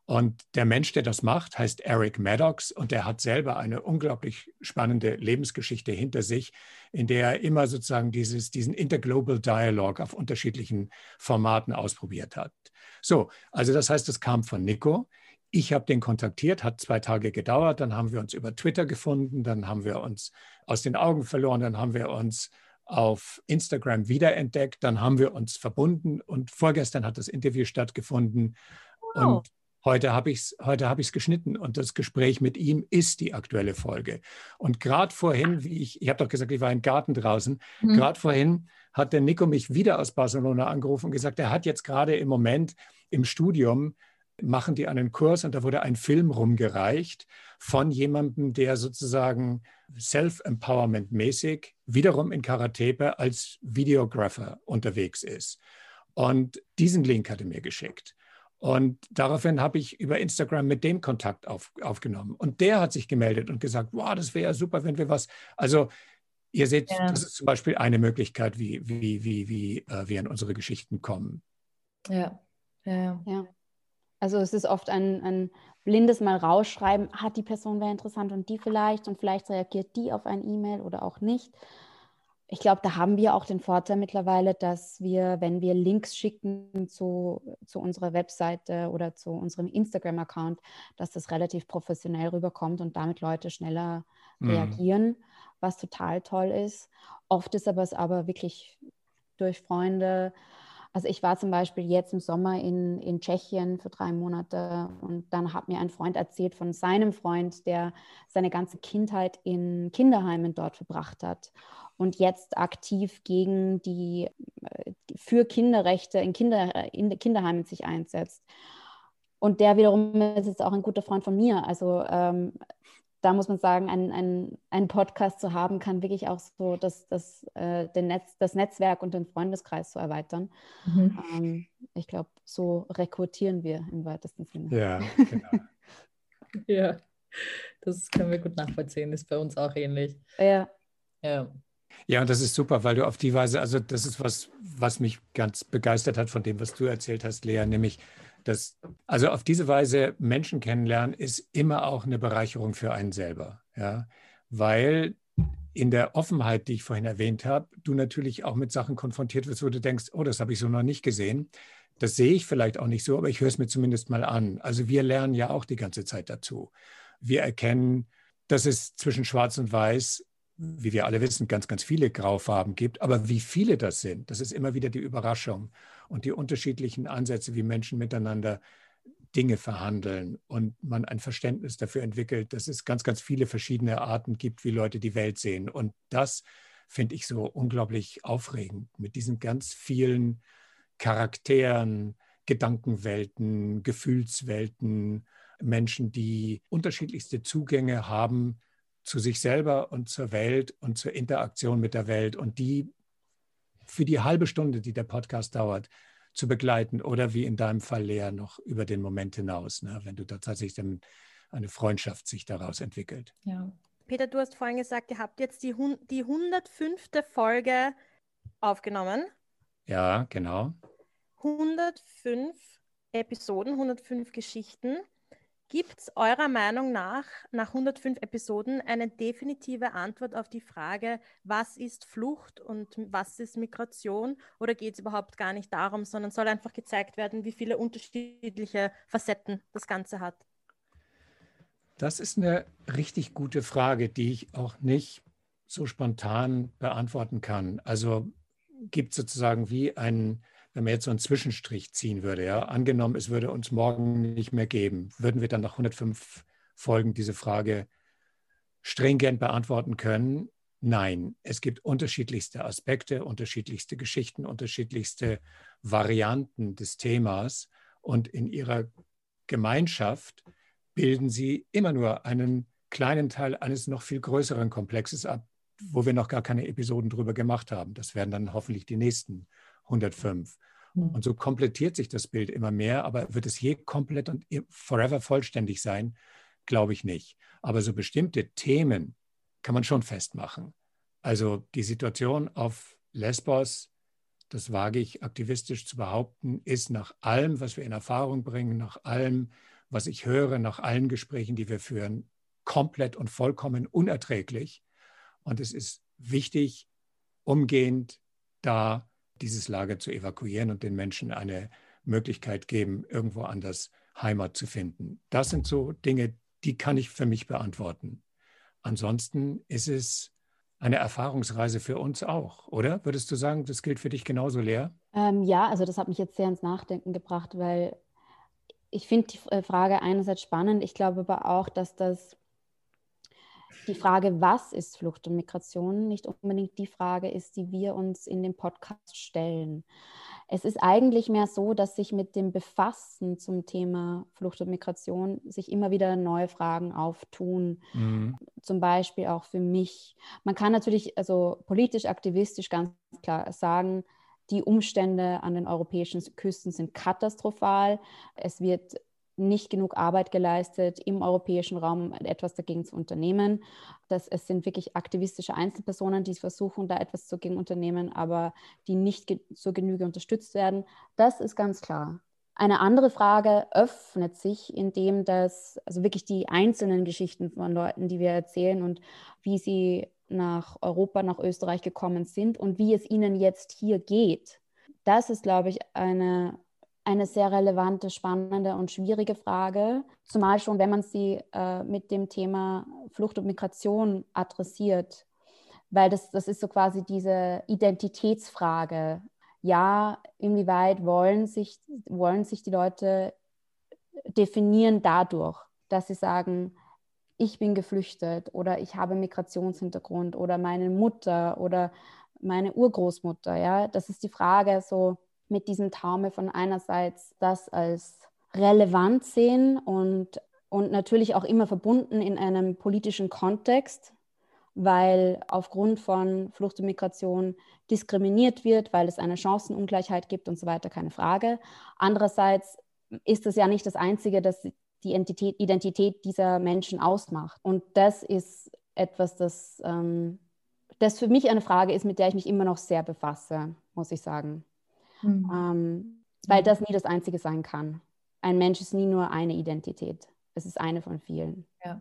Und der Mensch, der das macht, heißt Eric Maddox und der hat selber eine unglaublich spannende Lebensgeschichte hinter sich, in der er immer sozusagen dieses, diesen Interglobal Dialogue auf unterschiedlichen Formaten ausprobiert hat. So, also das heißt, es kam von Nico. Ich habe den kontaktiert, hat zwei Tage gedauert, dann haben wir uns über Twitter gefunden, dann haben wir uns aus den Augen verloren, dann haben wir uns auf Instagram wiederentdeckt, dann haben wir uns verbunden und vorgestern hat das Interview stattgefunden. Wow. Und Heute habe ich es heute hab geschnitten und das Gespräch mit ihm ist die aktuelle Folge. Und gerade vorhin, wie ich, ich habe doch gesagt, ich war im Garten draußen, mhm. gerade vorhin hat der Nico mich wieder aus Barcelona angerufen und gesagt, er hat jetzt gerade im Moment im Studium machen die einen Kurs und da wurde ein Film rumgereicht von jemandem, der sozusagen Self-Empowerment-mäßig wiederum in Karatepe als Videographer unterwegs ist. Und diesen Link hat er mir geschickt. Und daraufhin habe ich über Instagram mit dem Kontakt auf, aufgenommen. Und der hat sich gemeldet und gesagt, wow, das wäre ja super, wenn wir was. Also ihr seht, ja. das ist zum Beispiel eine Möglichkeit, wie, wie, wie, wie äh, wir in unsere Geschichten kommen. Ja, ja, ja. Also es ist oft ein, ein blindes Mal rausschreiben, hat ah, die Person wäre interessant und die vielleicht und vielleicht reagiert die auf ein E-Mail oder auch nicht ich glaube, da haben wir auch den Vorteil mittlerweile, dass wir, wenn wir Links schicken zu, zu unserer Webseite oder zu unserem Instagram-Account, dass das relativ professionell rüberkommt und damit Leute schneller mhm. reagieren, was total toll ist. Oft ist aber es aber wirklich durch Freunde. Also ich war zum Beispiel jetzt im Sommer in, in Tschechien für drei Monate und dann hat mir ein Freund erzählt von seinem Freund, der seine ganze Kindheit in Kinderheimen dort verbracht hat und jetzt aktiv gegen die äh, für Kinderrechte in, Kinder, in Kinderheimen sich einsetzt. Und der wiederum ist jetzt auch ein guter Freund von mir. Also ähm, da muss man sagen, ein, ein, ein Podcast zu haben, kann wirklich auch so das, das, äh, den Netz, das Netzwerk und den Freundeskreis zu erweitern. Mhm. Ähm, ich glaube, so rekrutieren wir im weitesten Sinne. Ja, genau. ja, das können wir gut nachvollziehen, ist bei uns auch ähnlich. Ja. Ja. Ja, und das ist super, weil du auf die Weise, also das ist was, was mich ganz begeistert hat von dem, was du erzählt hast, Lea, nämlich, dass, also auf diese Weise Menschen kennenlernen, ist immer auch eine Bereicherung für einen selber, ja, weil in der Offenheit, die ich vorhin erwähnt habe, du natürlich auch mit Sachen konfrontiert wirst, wo du denkst, oh, das habe ich so noch nicht gesehen. Das sehe ich vielleicht auch nicht so, aber ich höre es mir zumindest mal an. Also wir lernen ja auch die ganze Zeit dazu. Wir erkennen, dass es zwischen Schwarz und Weiß wie wir alle wissen, ganz, ganz viele Graufarben gibt. Aber wie viele das sind, das ist immer wieder die Überraschung und die unterschiedlichen Ansätze, wie Menschen miteinander Dinge verhandeln und man ein Verständnis dafür entwickelt, dass es ganz, ganz viele verschiedene Arten gibt, wie Leute die Welt sehen. Und das finde ich so unglaublich aufregend mit diesen ganz vielen Charakteren, Gedankenwelten, Gefühlswelten, Menschen, die unterschiedlichste Zugänge haben zu sich selber und zur Welt und zur Interaktion mit der Welt und die für die halbe Stunde, die der Podcast dauert, zu begleiten oder wie in deinem Fall, Lea, noch über den Moment hinaus, ne, wenn du da tatsächlich dann eine Freundschaft sich daraus entwickelt. Ja. Peter, du hast vorhin gesagt, ihr habt jetzt die, die 105. Folge aufgenommen. Ja, genau. 105 Episoden, 105 Geschichten. Gibt es eurer Meinung nach, nach 105 Episoden, eine definitive Antwort auf die Frage, was ist Flucht und was ist Migration? Oder geht es überhaupt gar nicht darum, sondern soll einfach gezeigt werden, wie viele unterschiedliche Facetten das Ganze hat? Das ist eine richtig gute Frage, die ich auch nicht so spontan beantworten kann. Also gibt sozusagen wie einen wenn man jetzt so einen Zwischenstrich ziehen würde, ja, angenommen, es würde uns morgen nicht mehr geben, würden wir dann nach 105 Folgen diese Frage stringent beantworten können? Nein, es gibt unterschiedlichste Aspekte, unterschiedlichste Geschichten, unterschiedlichste Varianten des Themas und in ihrer Gemeinschaft bilden sie immer nur einen kleinen Teil eines noch viel größeren Komplexes ab, wo wir noch gar keine Episoden drüber gemacht haben. Das werden dann hoffentlich die nächsten 105. Hm. Und so komplettiert sich das Bild immer mehr, aber wird es je komplett und forever vollständig sein? Glaube ich nicht. Aber so bestimmte Themen kann man schon festmachen. Also die Situation auf Lesbos, das wage ich aktivistisch zu behaupten, ist nach allem, was wir in Erfahrung bringen, nach allem, was ich höre, nach allen Gesprächen, die wir führen, komplett und vollkommen unerträglich. Und es ist wichtig, umgehend da dieses Lager zu evakuieren und den Menschen eine Möglichkeit geben, irgendwo anders Heimat zu finden. Das sind so Dinge, die kann ich für mich beantworten. Ansonsten ist es eine Erfahrungsreise für uns auch, oder? Würdest du sagen, das gilt für dich genauso leer? Ähm, ja, also das hat mich jetzt sehr ins Nachdenken gebracht, weil ich finde die äh, Frage einerseits spannend. Ich glaube aber auch, dass das die Frage, was ist Flucht und Migration, nicht unbedingt die Frage ist, die wir uns in dem Podcast stellen. Es ist eigentlich mehr so, dass sich mit dem Befassen zum Thema Flucht und Migration sich immer wieder neue Fragen auftun. Mhm. Zum Beispiel auch für mich. Man kann natürlich also politisch, aktivistisch ganz klar sagen, die Umstände an den europäischen Küsten sind katastrophal. Es wird nicht genug Arbeit geleistet, im europäischen Raum etwas dagegen zu unternehmen. Das, es sind wirklich aktivistische Einzelpersonen, die versuchen, da etwas dagegen unternehmen, aber die nicht ge zur Genüge unterstützt werden. Das ist ganz klar. Eine andere Frage öffnet sich, indem das, also wirklich die einzelnen Geschichten von Leuten, die wir erzählen und wie sie nach Europa, nach Österreich gekommen sind und wie es ihnen jetzt hier geht. Das ist, glaube ich, eine eine sehr relevante, spannende und schwierige Frage, zumal schon, wenn man sie äh, mit dem Thema Flucht und Migration adressiert, weil das, das ist so quasi diese Identitätsfrage. Ja, inwieweit wollen sich, wollen sich die Leute definieren dadurch, dass sie sagen, ich bin geflüchtet oder ich habe Migrationshintergrund oder meine Mutter oder meine Urgroßmutter. Ja, das ist die Frage so, mit diesem Taumel von einerseits das als relevant sehen und, und natürlich auch immer verbunden in einem politischen Kontext, weil aufgrund von Flucht und Migration diskriminiert wird, weil es eine Chancenungleichheit gibt und so weiter, keine Frage. Andererseits ist es ja nicht das Einzige, das die Identität, Identität dieser Menschen ausmacht. Und das ist etwas, das, ähm, das für mich eine Frage ist, mit der ich mich immer noch sehr befasse, muss ich sagen. Mhm. Ähm, weil das nie das Einzige sein kann. Ein Mensch ist nie nur eine Identität. Es ist eine von vielen. Ja.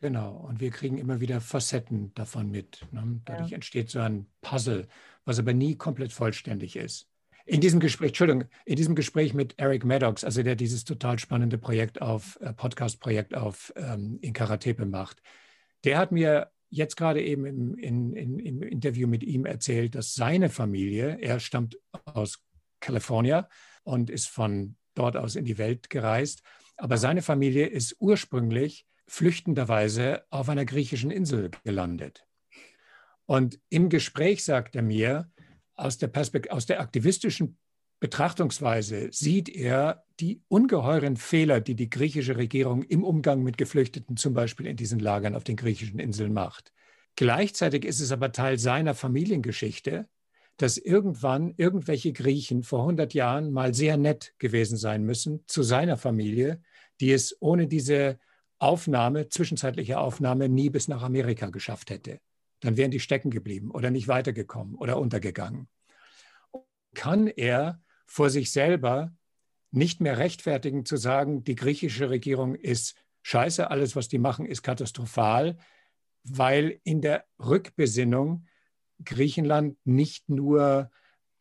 Genau, und wir kriegen immer wieder Facetten davon mit. Ne? Dadurch ja. entsteht so ein Puzzle, was aber nie komplett vollständig ist. In diesem Gespräch, Entschuldigung, in diesem Gespräch mit Eric Maddox, also der dieses total spannende Projekt auf, äh, Podcast-Projekt auf ähm, in Karatepe macht, der hat mir jetzt gerade eben im, in, in, im Interview mit ihm erzählt, dass seine Familie, er stammt aus California und ist von dort aus in die Welt gereist. Aber seine Familie ist ursprünglich flüchtenderweise auf einer griechischen Insel gelandet. Und im Gespräch sagt er mir, aus der, Perspekt aus der aktivistischen Betrachtungsweise sieht er die ungeheuren Fehler, die die griechische Regierung im Umgang mit Geflüchteten zum Beispiel in diesen Lagern auf den griechischen Inseln macht. Gleichzeitig ist es aber Teil seiner Familiengeschichte, dass irgendwann irgendwelche Griechen vor 100 Jahren mal sehr nett gewesen sein müssen zu seiner Familie, die es ohne diese Aufnahme, zwischenzeitliche Aufnahme, nie bis nach Amerika geschafft hätte. Dann wären die stecken geblieben oder nicht weitergekommen oder untergegangen. Kann er vor sich selber nicht mehr rechtfertigen zu sagen, die griechische Regierung ist scheiße, alles, was die machen, ist katastrophal, weil in der Rückbesinnung Griechenland nicht nur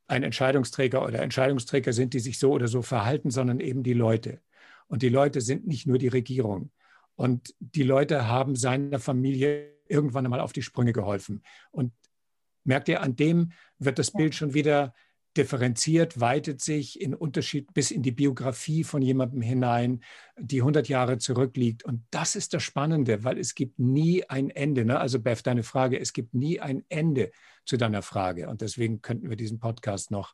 ein Entscheidungsträger oder Entscheidungsträger sind, die sich so oder so verhalten, sondern eben die Leute. Und die Leute sind nicht nur die Regierung. Und die Leute haben seiner Familie irgendwann einmal auf die Sprünge geholfen. Und merkt ihr, an dem wird das Bild schon wieder differenziert, weitet sich in Unterschied bis in die Biografie von jemandem hinein, die 100 Jahre zurückliegt. Und das ist das Spannende, weil es gibt nie ein Ende. Ne? Also Beth, deine Frage, es gibt nie ein Ende zu deiner Frage. Und deswegen könnten wir diesen Podcast noch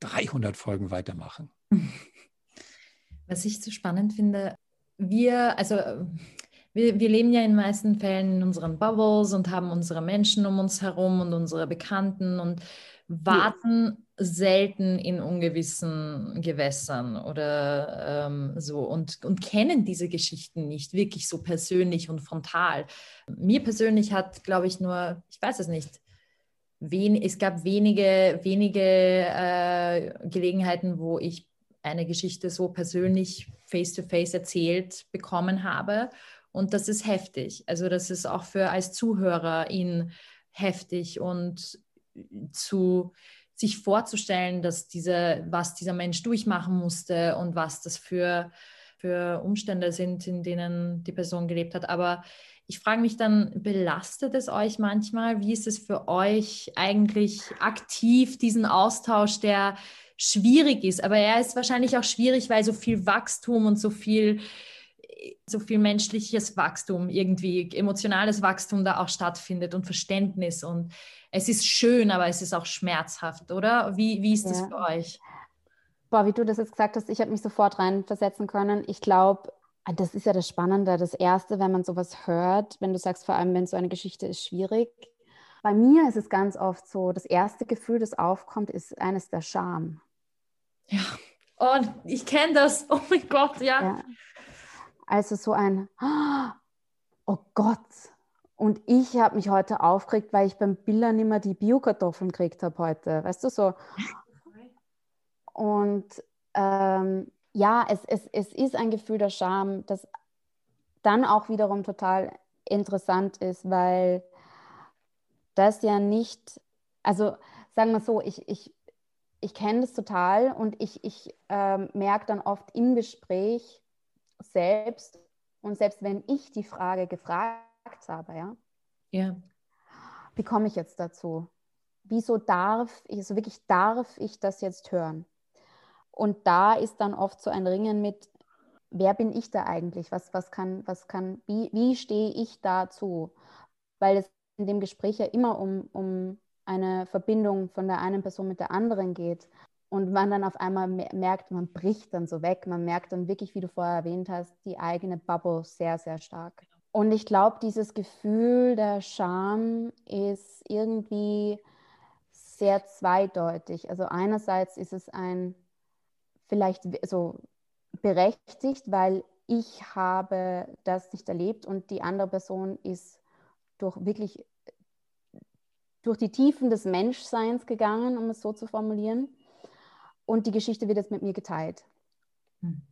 300 Folgen weitermachen. Was ich so spannend finde, wir, also wir, wir leben ja in den meisten Fällen in unseren Bubbles und haben unsere Menschen um uns herum und unsere Bekannten und warten ja. selten in ungewissen Gewässern oder ähm, so und, und kennen diese Geschichten nicht wirklich so persönlich und frontal. Mir persönlich hat, glaube ich, nur, ich weiß es nicht, wen, es gab wenige, wenige äh, Gelegenheiten, wo ich eine Geschichte so persönlich face-to-face -face erzählt bekommen habe. Und das ist heftig. Also das ist auch für als Zuhörerin heftig und zu sich vorzustellen, dass diese, was dieser Mensch durchmachen musste und was das für, für Umstände sind, in denen die Person gelebt hat. Aber ich frage mich dann, belastet es euch manchmal? Wie ist es für euch eigentlich aktiv, diesen Austausch, der schwierig ist? Aber er ist wahrscheinlich auch schwierig, weil so viel Wachstum und so viel so viel menschliches Wachstum, irgendwie emotionales Wachstum da auch stattfindet und Verständnis. Und es ist schön, aber es ist auch schmerzhaft, oder? Wie, wie ist das für euch? Boah, wie du das jetzt gesagt hast, ich habe mich sofort reinversetzen können. Ich glaube, das ist ja das Spannende. Das Erste, wenn man sowas hört, wenn du sagst, vor allem, wenn so eine Geschichte ist, schwierig. Bei mir ist es ganz oft so, das erste Gefühl, das aufkommt, ist eines der Scham. Ja. Oh, ich kenne das. Oh mein Gott, ja. ja. Also so ein, oh Gott. Und ich habe mich heute aufgeregt, weil ich beim Billern immer die Biokartoffeln gekriegt habe heute. Weißt du, so. Und ähm, ja, es, es, es ist ein Gefühl der Scham, das dann auch wiederum total interessant ist, weil das ja nicht, also sagen wir so, ich, ich, ich kenne das total und ich, ich ähm, merke dann oft im Gespräch, selbst und selbst wenn ich die Frage gefragt habe, ja, ja. wie komme ich jetzt dazu? Wieso darf ich, also wirklich darf ich das jetzt hören? Und da ist dann oft so ein Ringen mit, wer bin ich da eigentlich? Was, was kann, was kann, wie, wie stehe ich dazu? Weil es in dem Gespräch ja immer um, um eine Verbindung von der einen Person mit der anderen geht. Und man dann auf einmal merkt, man bricht dann so weg. Man merkt dann wirklich, wie du vorher erwähnt hast, die eigene Bubble sehr, sehr stark. Und ich glaube, dieses Gefühl der Scham ist irgendwie sehr zweideutig. Also einerseits ist es ein vielleicht so berechtigt, weil ich habe das nicht erlebt und die andere Person ist durch wirklich durch die Tiefen des Menschseins gegangen, um es so zu formulieren und die Geschichte wird jetzt mit mir geteilt. Hm.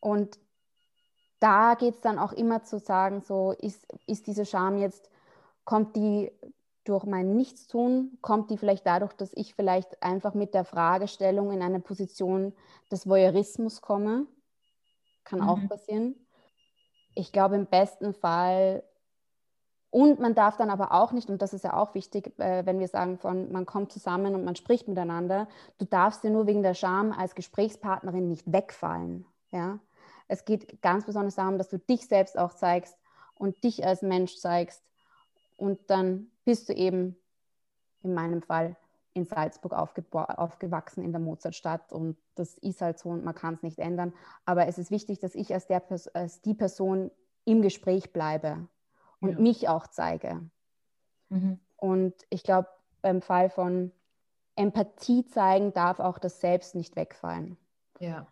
Und da geht es dann auch immer zu sagen, so ist, ist diese Scham jetzt, kommt die durch mein Nichtstun, kommt die vielleicht dadurch, dass ich vielleicht einfach mit der Fragestellung in eine Position des Voyeurismus komme. Kann mhm. auch passieren. Ich glaube, im besten Fall und man darf dann aber auch nicht, und das ist ja auch wichtig, äh, wenn wir sagen von, man kommt zusammen und man spricht miteinander, du darfst dir nur wegen der Scham als Gesprächspartnerin nicht wegfallen. Ja? Es geht ganz besonders darum, dass du dich selbst auch zeigst und dich als Mensch zeigst. Und dann bist du eben, in meinem Fall, in Salzburg aufgewachsen in der Mozartstadt und das ist halt so und man kann es nicht ändern. Aber es ist wichtig, dass ich als, der, als die Person im Gespräch bleibe und ja. mich auch zeige. Mhm. Und ich glaube, beim Fall von Empathie zeigen darf auch das Selbst nicht wegfallen. Ja.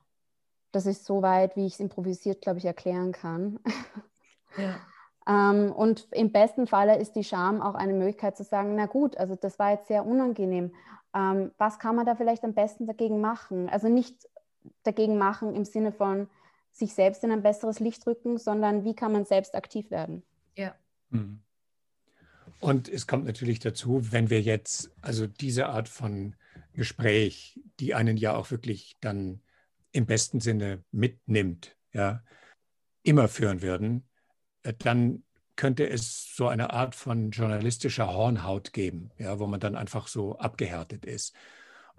Das ist so weit, wie ich es improvisiert, glaube ich, erklären kann. Ja. ähm, und im besten Falle ist die Scham auch eine Möglichkeit zu sagen, na gut, also das war jetzt sehr unangenehm. Ähm, was kann man da vielleicht am besten dagegen machen? Also nicht dagegen machen im Sinne von sich selbst in ein besseres Licht rücken, sondern wie kann man selbst aktiv werden? Ja. Mhm. Und es kommt natürlich dazu, wenn wir jetzt also diese Art von Gespräch, die einen ja auch wirklich dann im besten Sinne mitnimmt, ja, immer führen würden, dann könnte es so eine Art von journalistischer Hornhaut geben, ja, wo man dann einfach so abgehärtet ist.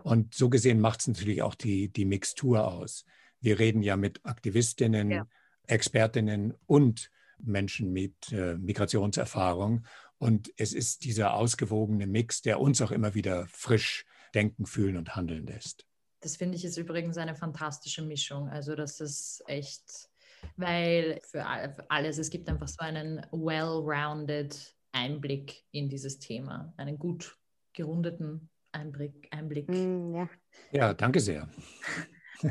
Und so gesehen macht es natürlich auch die, die Mixtur aus. Wir reden ja mit Aktivistinnen, ja. Expertinnen und Menschen mit äh, Migrationserfahrung. Und es ist dieser ausgewogene Mix, der uns auch immer wieder frisch denken, fühlen und handeln lässt. Das finde ich ist übrigens eine fantastische Mischung. Also das ist echt, weil für alles, es gibt einfach so einen well-rounded Einblick in dieses Thema, einen gut gerundeten Einblick. Einblick. Mm, ja. ja, danke sehr.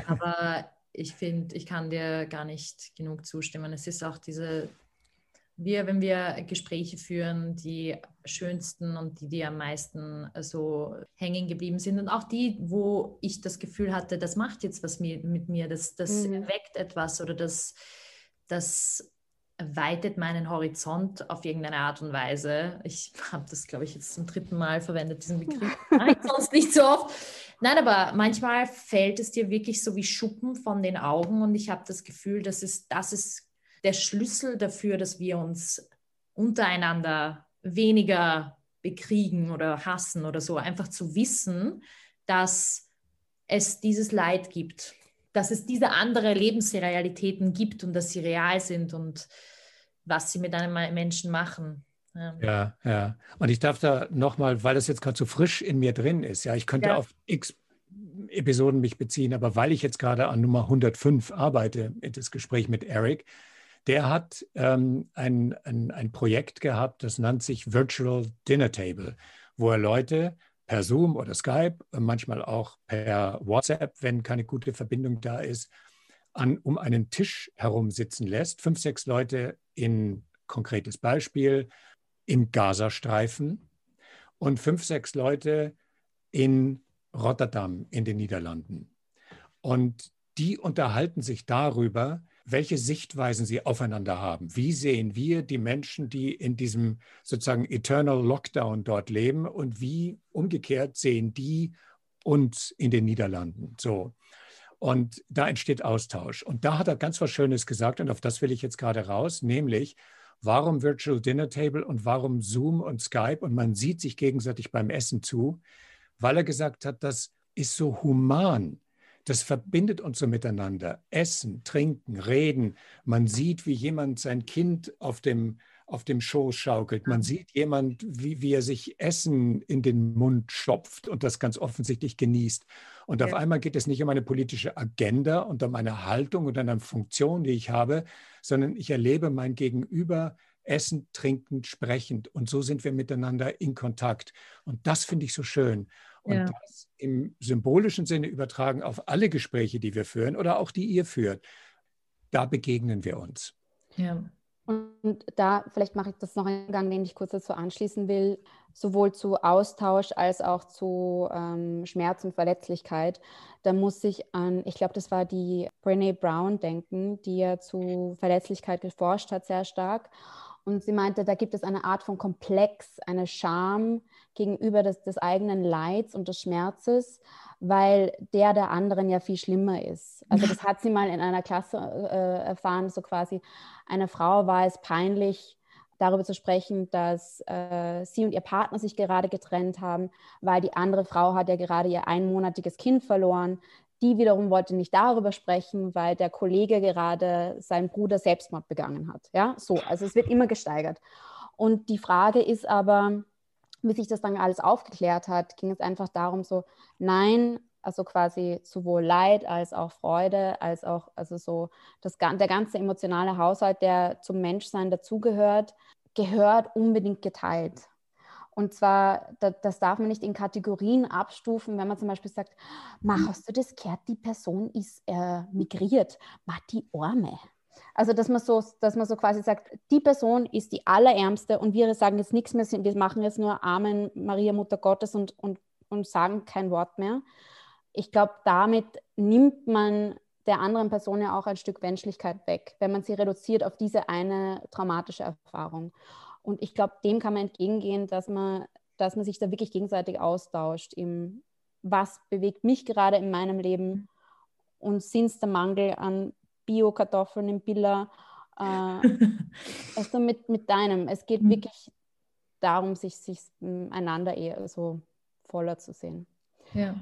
Aber ich finde, ich kann dir gar nicht genug zustimmen. Es ist auch diese, wir, wenn wir Gespräche führen, die schönsten und die, die am meisten so hängen geblieben sind und auch die, wo ich das Gefühl hatte, das macht jetzt was mit mir, das, das mhm. erweckt etwas oder das, das weitet meinen Horizont auf irgendeine Art und Weise. Ich habe das, glaube ich, jetzt zum dritten Mal verwendet, diesen Begriff. Nein, sonst nicht so oft. Nein, aber manchmal fällt es dir wirklich so wie Schuppen von den Augen und ich habe das Gefühl, das ist, das ist der Schlüssel dafür, dass wir uns untereinander weniger bekriegen oder hassen oder so. Einfach zu wissen, dass es dieses Leid gibt dass es diese andere Lebensrealitäten gibt und dass sie real sind und was sie mit einem Menschen machen. Ja, ja. ja. Und ich darf da nochmal, weil das jetzt gerade so frisch in mir drin ist, ja, ich könnte ja. auf x Episoden mich beziehen, aber weil ich jetzt gerade an Nummer 105 arbeite, das Gespräch mit Eric, der hat ähm, ein, ein, ein Projekt gehabt, das nennt sich Virtual Dinner Table, wo er Leute per Zoom oder Skype, manchmal auch per WhatsApp, wenn keine gute Verbindung da ist, an, um einen Tisch herum sitzen lässt. Fünf, sechs Leute in konkretes Beispiel im Gazastreifen und fünf, sechs Leute in Rotterdam in den Niederlanden. Und die unterhalten sich darüber, welche Sichtweisen sie aufeinander haben. Wie sehen wir die Menschen, die in diesem sozusagen Eternal Lockdown dort leben und wie umgekehrt sehen die uns in den Niederlanden? So. Und da entsteht Austausch. Und da hat er ganz was Schönes gesagt und auf das will ich jetzt gerade raus, nämlich, warum Virtual Dinner Table und warum Zoom und Skype und man sieht sich gegenseitig beim Essen zu, weil er gesagt hat, das ist so human. Das verbindet uns so miteinander. Essen, trinken, reden. Man sieht, wie jemand sein Kind auf dem, auf dem Schoß schaukelt. Man sieht jemand, wie, wie er sich Essen in den Mund stopft und das ganz offensichtlich genießt. Und ja. auf einmal geht es nicht um eine politische Agenda und um eine Haltung und eine Funktion, die ich habe, sondern ich erlebe mein Gegenüber essen, trinken, sprechend. Und so sind wir miteinander in Kontakt. Und das finde ich so schön. Und ja. das im symbolischen Sinne übertragen auf alle Gespräche, die wir führen oder auch die ihr führt. Da begegnen wir uns. Ja. Und da, vielleicht mache ich das noch einen Gang, den ich kurz dazu anschließen will, sowohl zu Austausch als auch zu ähm, Schmerz und Verletzlichkeit. Da muss ich an, ich glaube, das war die Brene Brown denken, die ja zu Verletzlichkeit geforscht hat, sehr stark. Und sie meinte, da gibt es eine Art von Komplex, eine Scham gegenüber des, des eigenen Leids und des Schmerzes, weil der der anderen ja viel schlimmer ist. Also das hat sie mal in einer Klasse äh, erfahren, so quasi eine Frau war es peinlich, darüber zu sprechen, dass äh, sie und ihr Partner sich gerade getrennt haben, weil die andere Frau hat ja gerade ihr einmonatiges Kind verloren. Die wiederum wollte nicht darüber sprechen, weil der Kollege gerade seinen Bruder Selbstmord begangen hat. Ja, so, also es wird immer gesteigert. Und die Frage ist aber, wie sich das dann alles aufgeklärt hat, ging es einfach darum, so, nein, also quasi sowohl Leid als auch Freude, als auch, also so, das, der ganze emotionale Haushalt, der zum Menschsein dazugehört, gehört unbedingt geteilt. Und zwar, das darf man nicht in Kategorien abstufen, wenn man zum Beispiel sagt, Ma, hast du das gehört, die Person ist äh, migriert, Ma, die Arme. Also, dass man, so, dass man so quasi sagt, die Person ist die Allerärmste und wir sagen jetzt nichts mehr, wir machen jetzt nur Amen, Maria, Mutter Gottes und, und, und sagen kein Wort mehr. Ich glaube, damit nimmt man der anderen Person ja auch ein Stück Menschlichkeit weg, wenn man sie reduziert auf diese eine traumatische Erfahrung. Und ich glaube, dem kann man entgegengehen, dass man, dass man sich da wirklich gegenseitig austauscht. Im, was bewegt mich gerade in meinem Leben und sind es der Mangel an Bio-Kartoffeln im Biller? Äh, also mit, mit deinem. Es geht mhm. wirklich darum, sich, sich einander eher so voller zu sehen. Ja.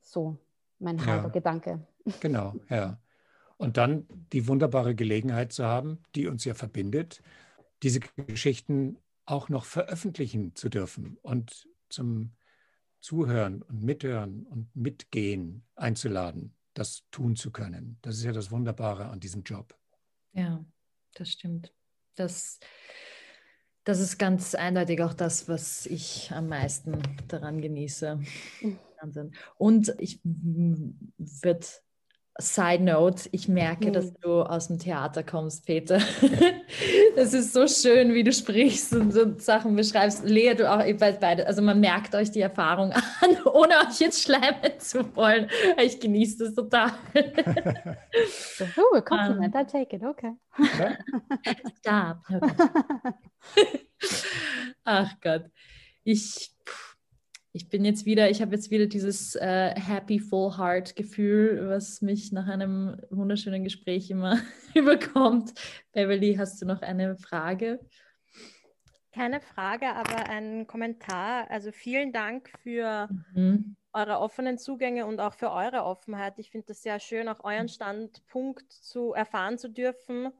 so mein halber ja. Gedanke. Genau, ja. Und dann die wunderbare Gelegenheit zu haben, die uns ja verbindet, diese Geschichten auch noch veröffentlichen zu dürfen und zum Zuhören und Mithören und Mitgehen einzuladen, das tun zu können. Das ist ja das Wunderbare an diesem Job. Ja, das stimmt. Das, das ist ganz eindeutig auch das, was ich am meisten daran genieße. Mhm. Wahnsinn. Und ich würde Side Note, ich merke, mhm. dass du aus dem Theater kommst, Peter. Es ist so schön, wie du sprichst und so Sachen beschreibst. Lea, du auch, ihr beide, also man merkt euch die Erfahrung an, ohne euch jetzt schleimen zu wollen. Ich genieße das total. oh, a compliment, um, I take it, okay. Stop. Ach Gott. Ich, ich bin jetzt wieder, ich habe jetzt wieder dieses äh, Happy Full Heart Gefühl, was mich nach einem wunderschönen Gespräch immer überkommt. Beverly, hast du noch eine Frage? Keine Frage, aber ein Kommentar. Also vielen Dank für mhm. eure offenen Zugänge und auch für eure Offenheit. Ich finde es sehr schön, auch euren Standpunkt zu erfahren zu dürfen,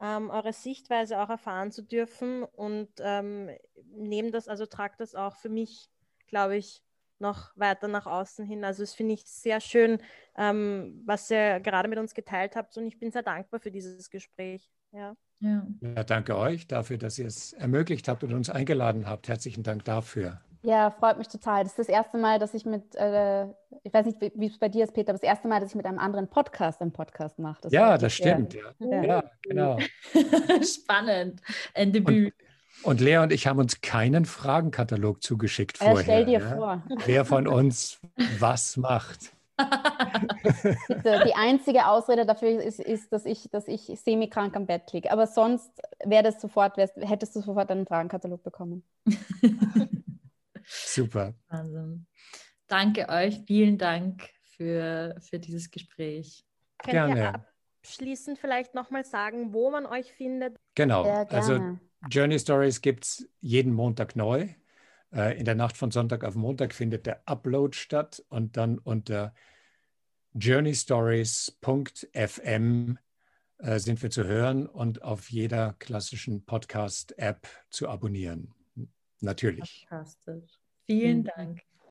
ähm, eure Sichtweise auch erfahren zu dürfen und ähm, nehme das, also tragt das auch für mich glaube ich, noch weiter nach außen hin. Also es finde ich sehr schön, ähm, was ihr gerade mit uns geteilt habt und ich bin sehr dankbar für dieses Gespräch. Ja. Ja. ja, danke euch dafür, dass ihr es ermöglicht habt und uns eingeladen habt. Herzlichen Dank dafür. Ja, freut mich total. Das ist das erste Mal, dass ich mit, äh, ich weiß nicht, wie es bei dir ist, Peter, aber das erste Mal, dass ich mit einem anderen Podcast einen Podcast mache. Das ja, das stimmt. Ja. Ja. ja. genau. Spannend. Ein Debüt. Und und Lea und ich haben uns keinen Fragenkatalog zugeschickt vorher. Stell dir ja? vor. Wer von uns was macht. die einzige Ausrede dafür ist, ist dass ich, dass ich semi-krank am Bett liege. Aber sonst wäre das sofort, hättest du sofort einen Fragenkatalog bekommen. Super. Also, danke euch, vielen Dank für, für dieses Gespräch. Könnt Gerne. ihr abschließend vielleicht nochmal sagen, wo man euch findet? Genau, also Journey Stories gibt es jeden Montag neu. Äh, in der Nacht von Sonntag auf Montag findet der Upload statt und dann unter journeystories.fm äh, sind wir zu hören und auf jeder klassischen Podcast-App zu abonnieren. Natürlich. Fantastisch. Vielen mhm. Dank.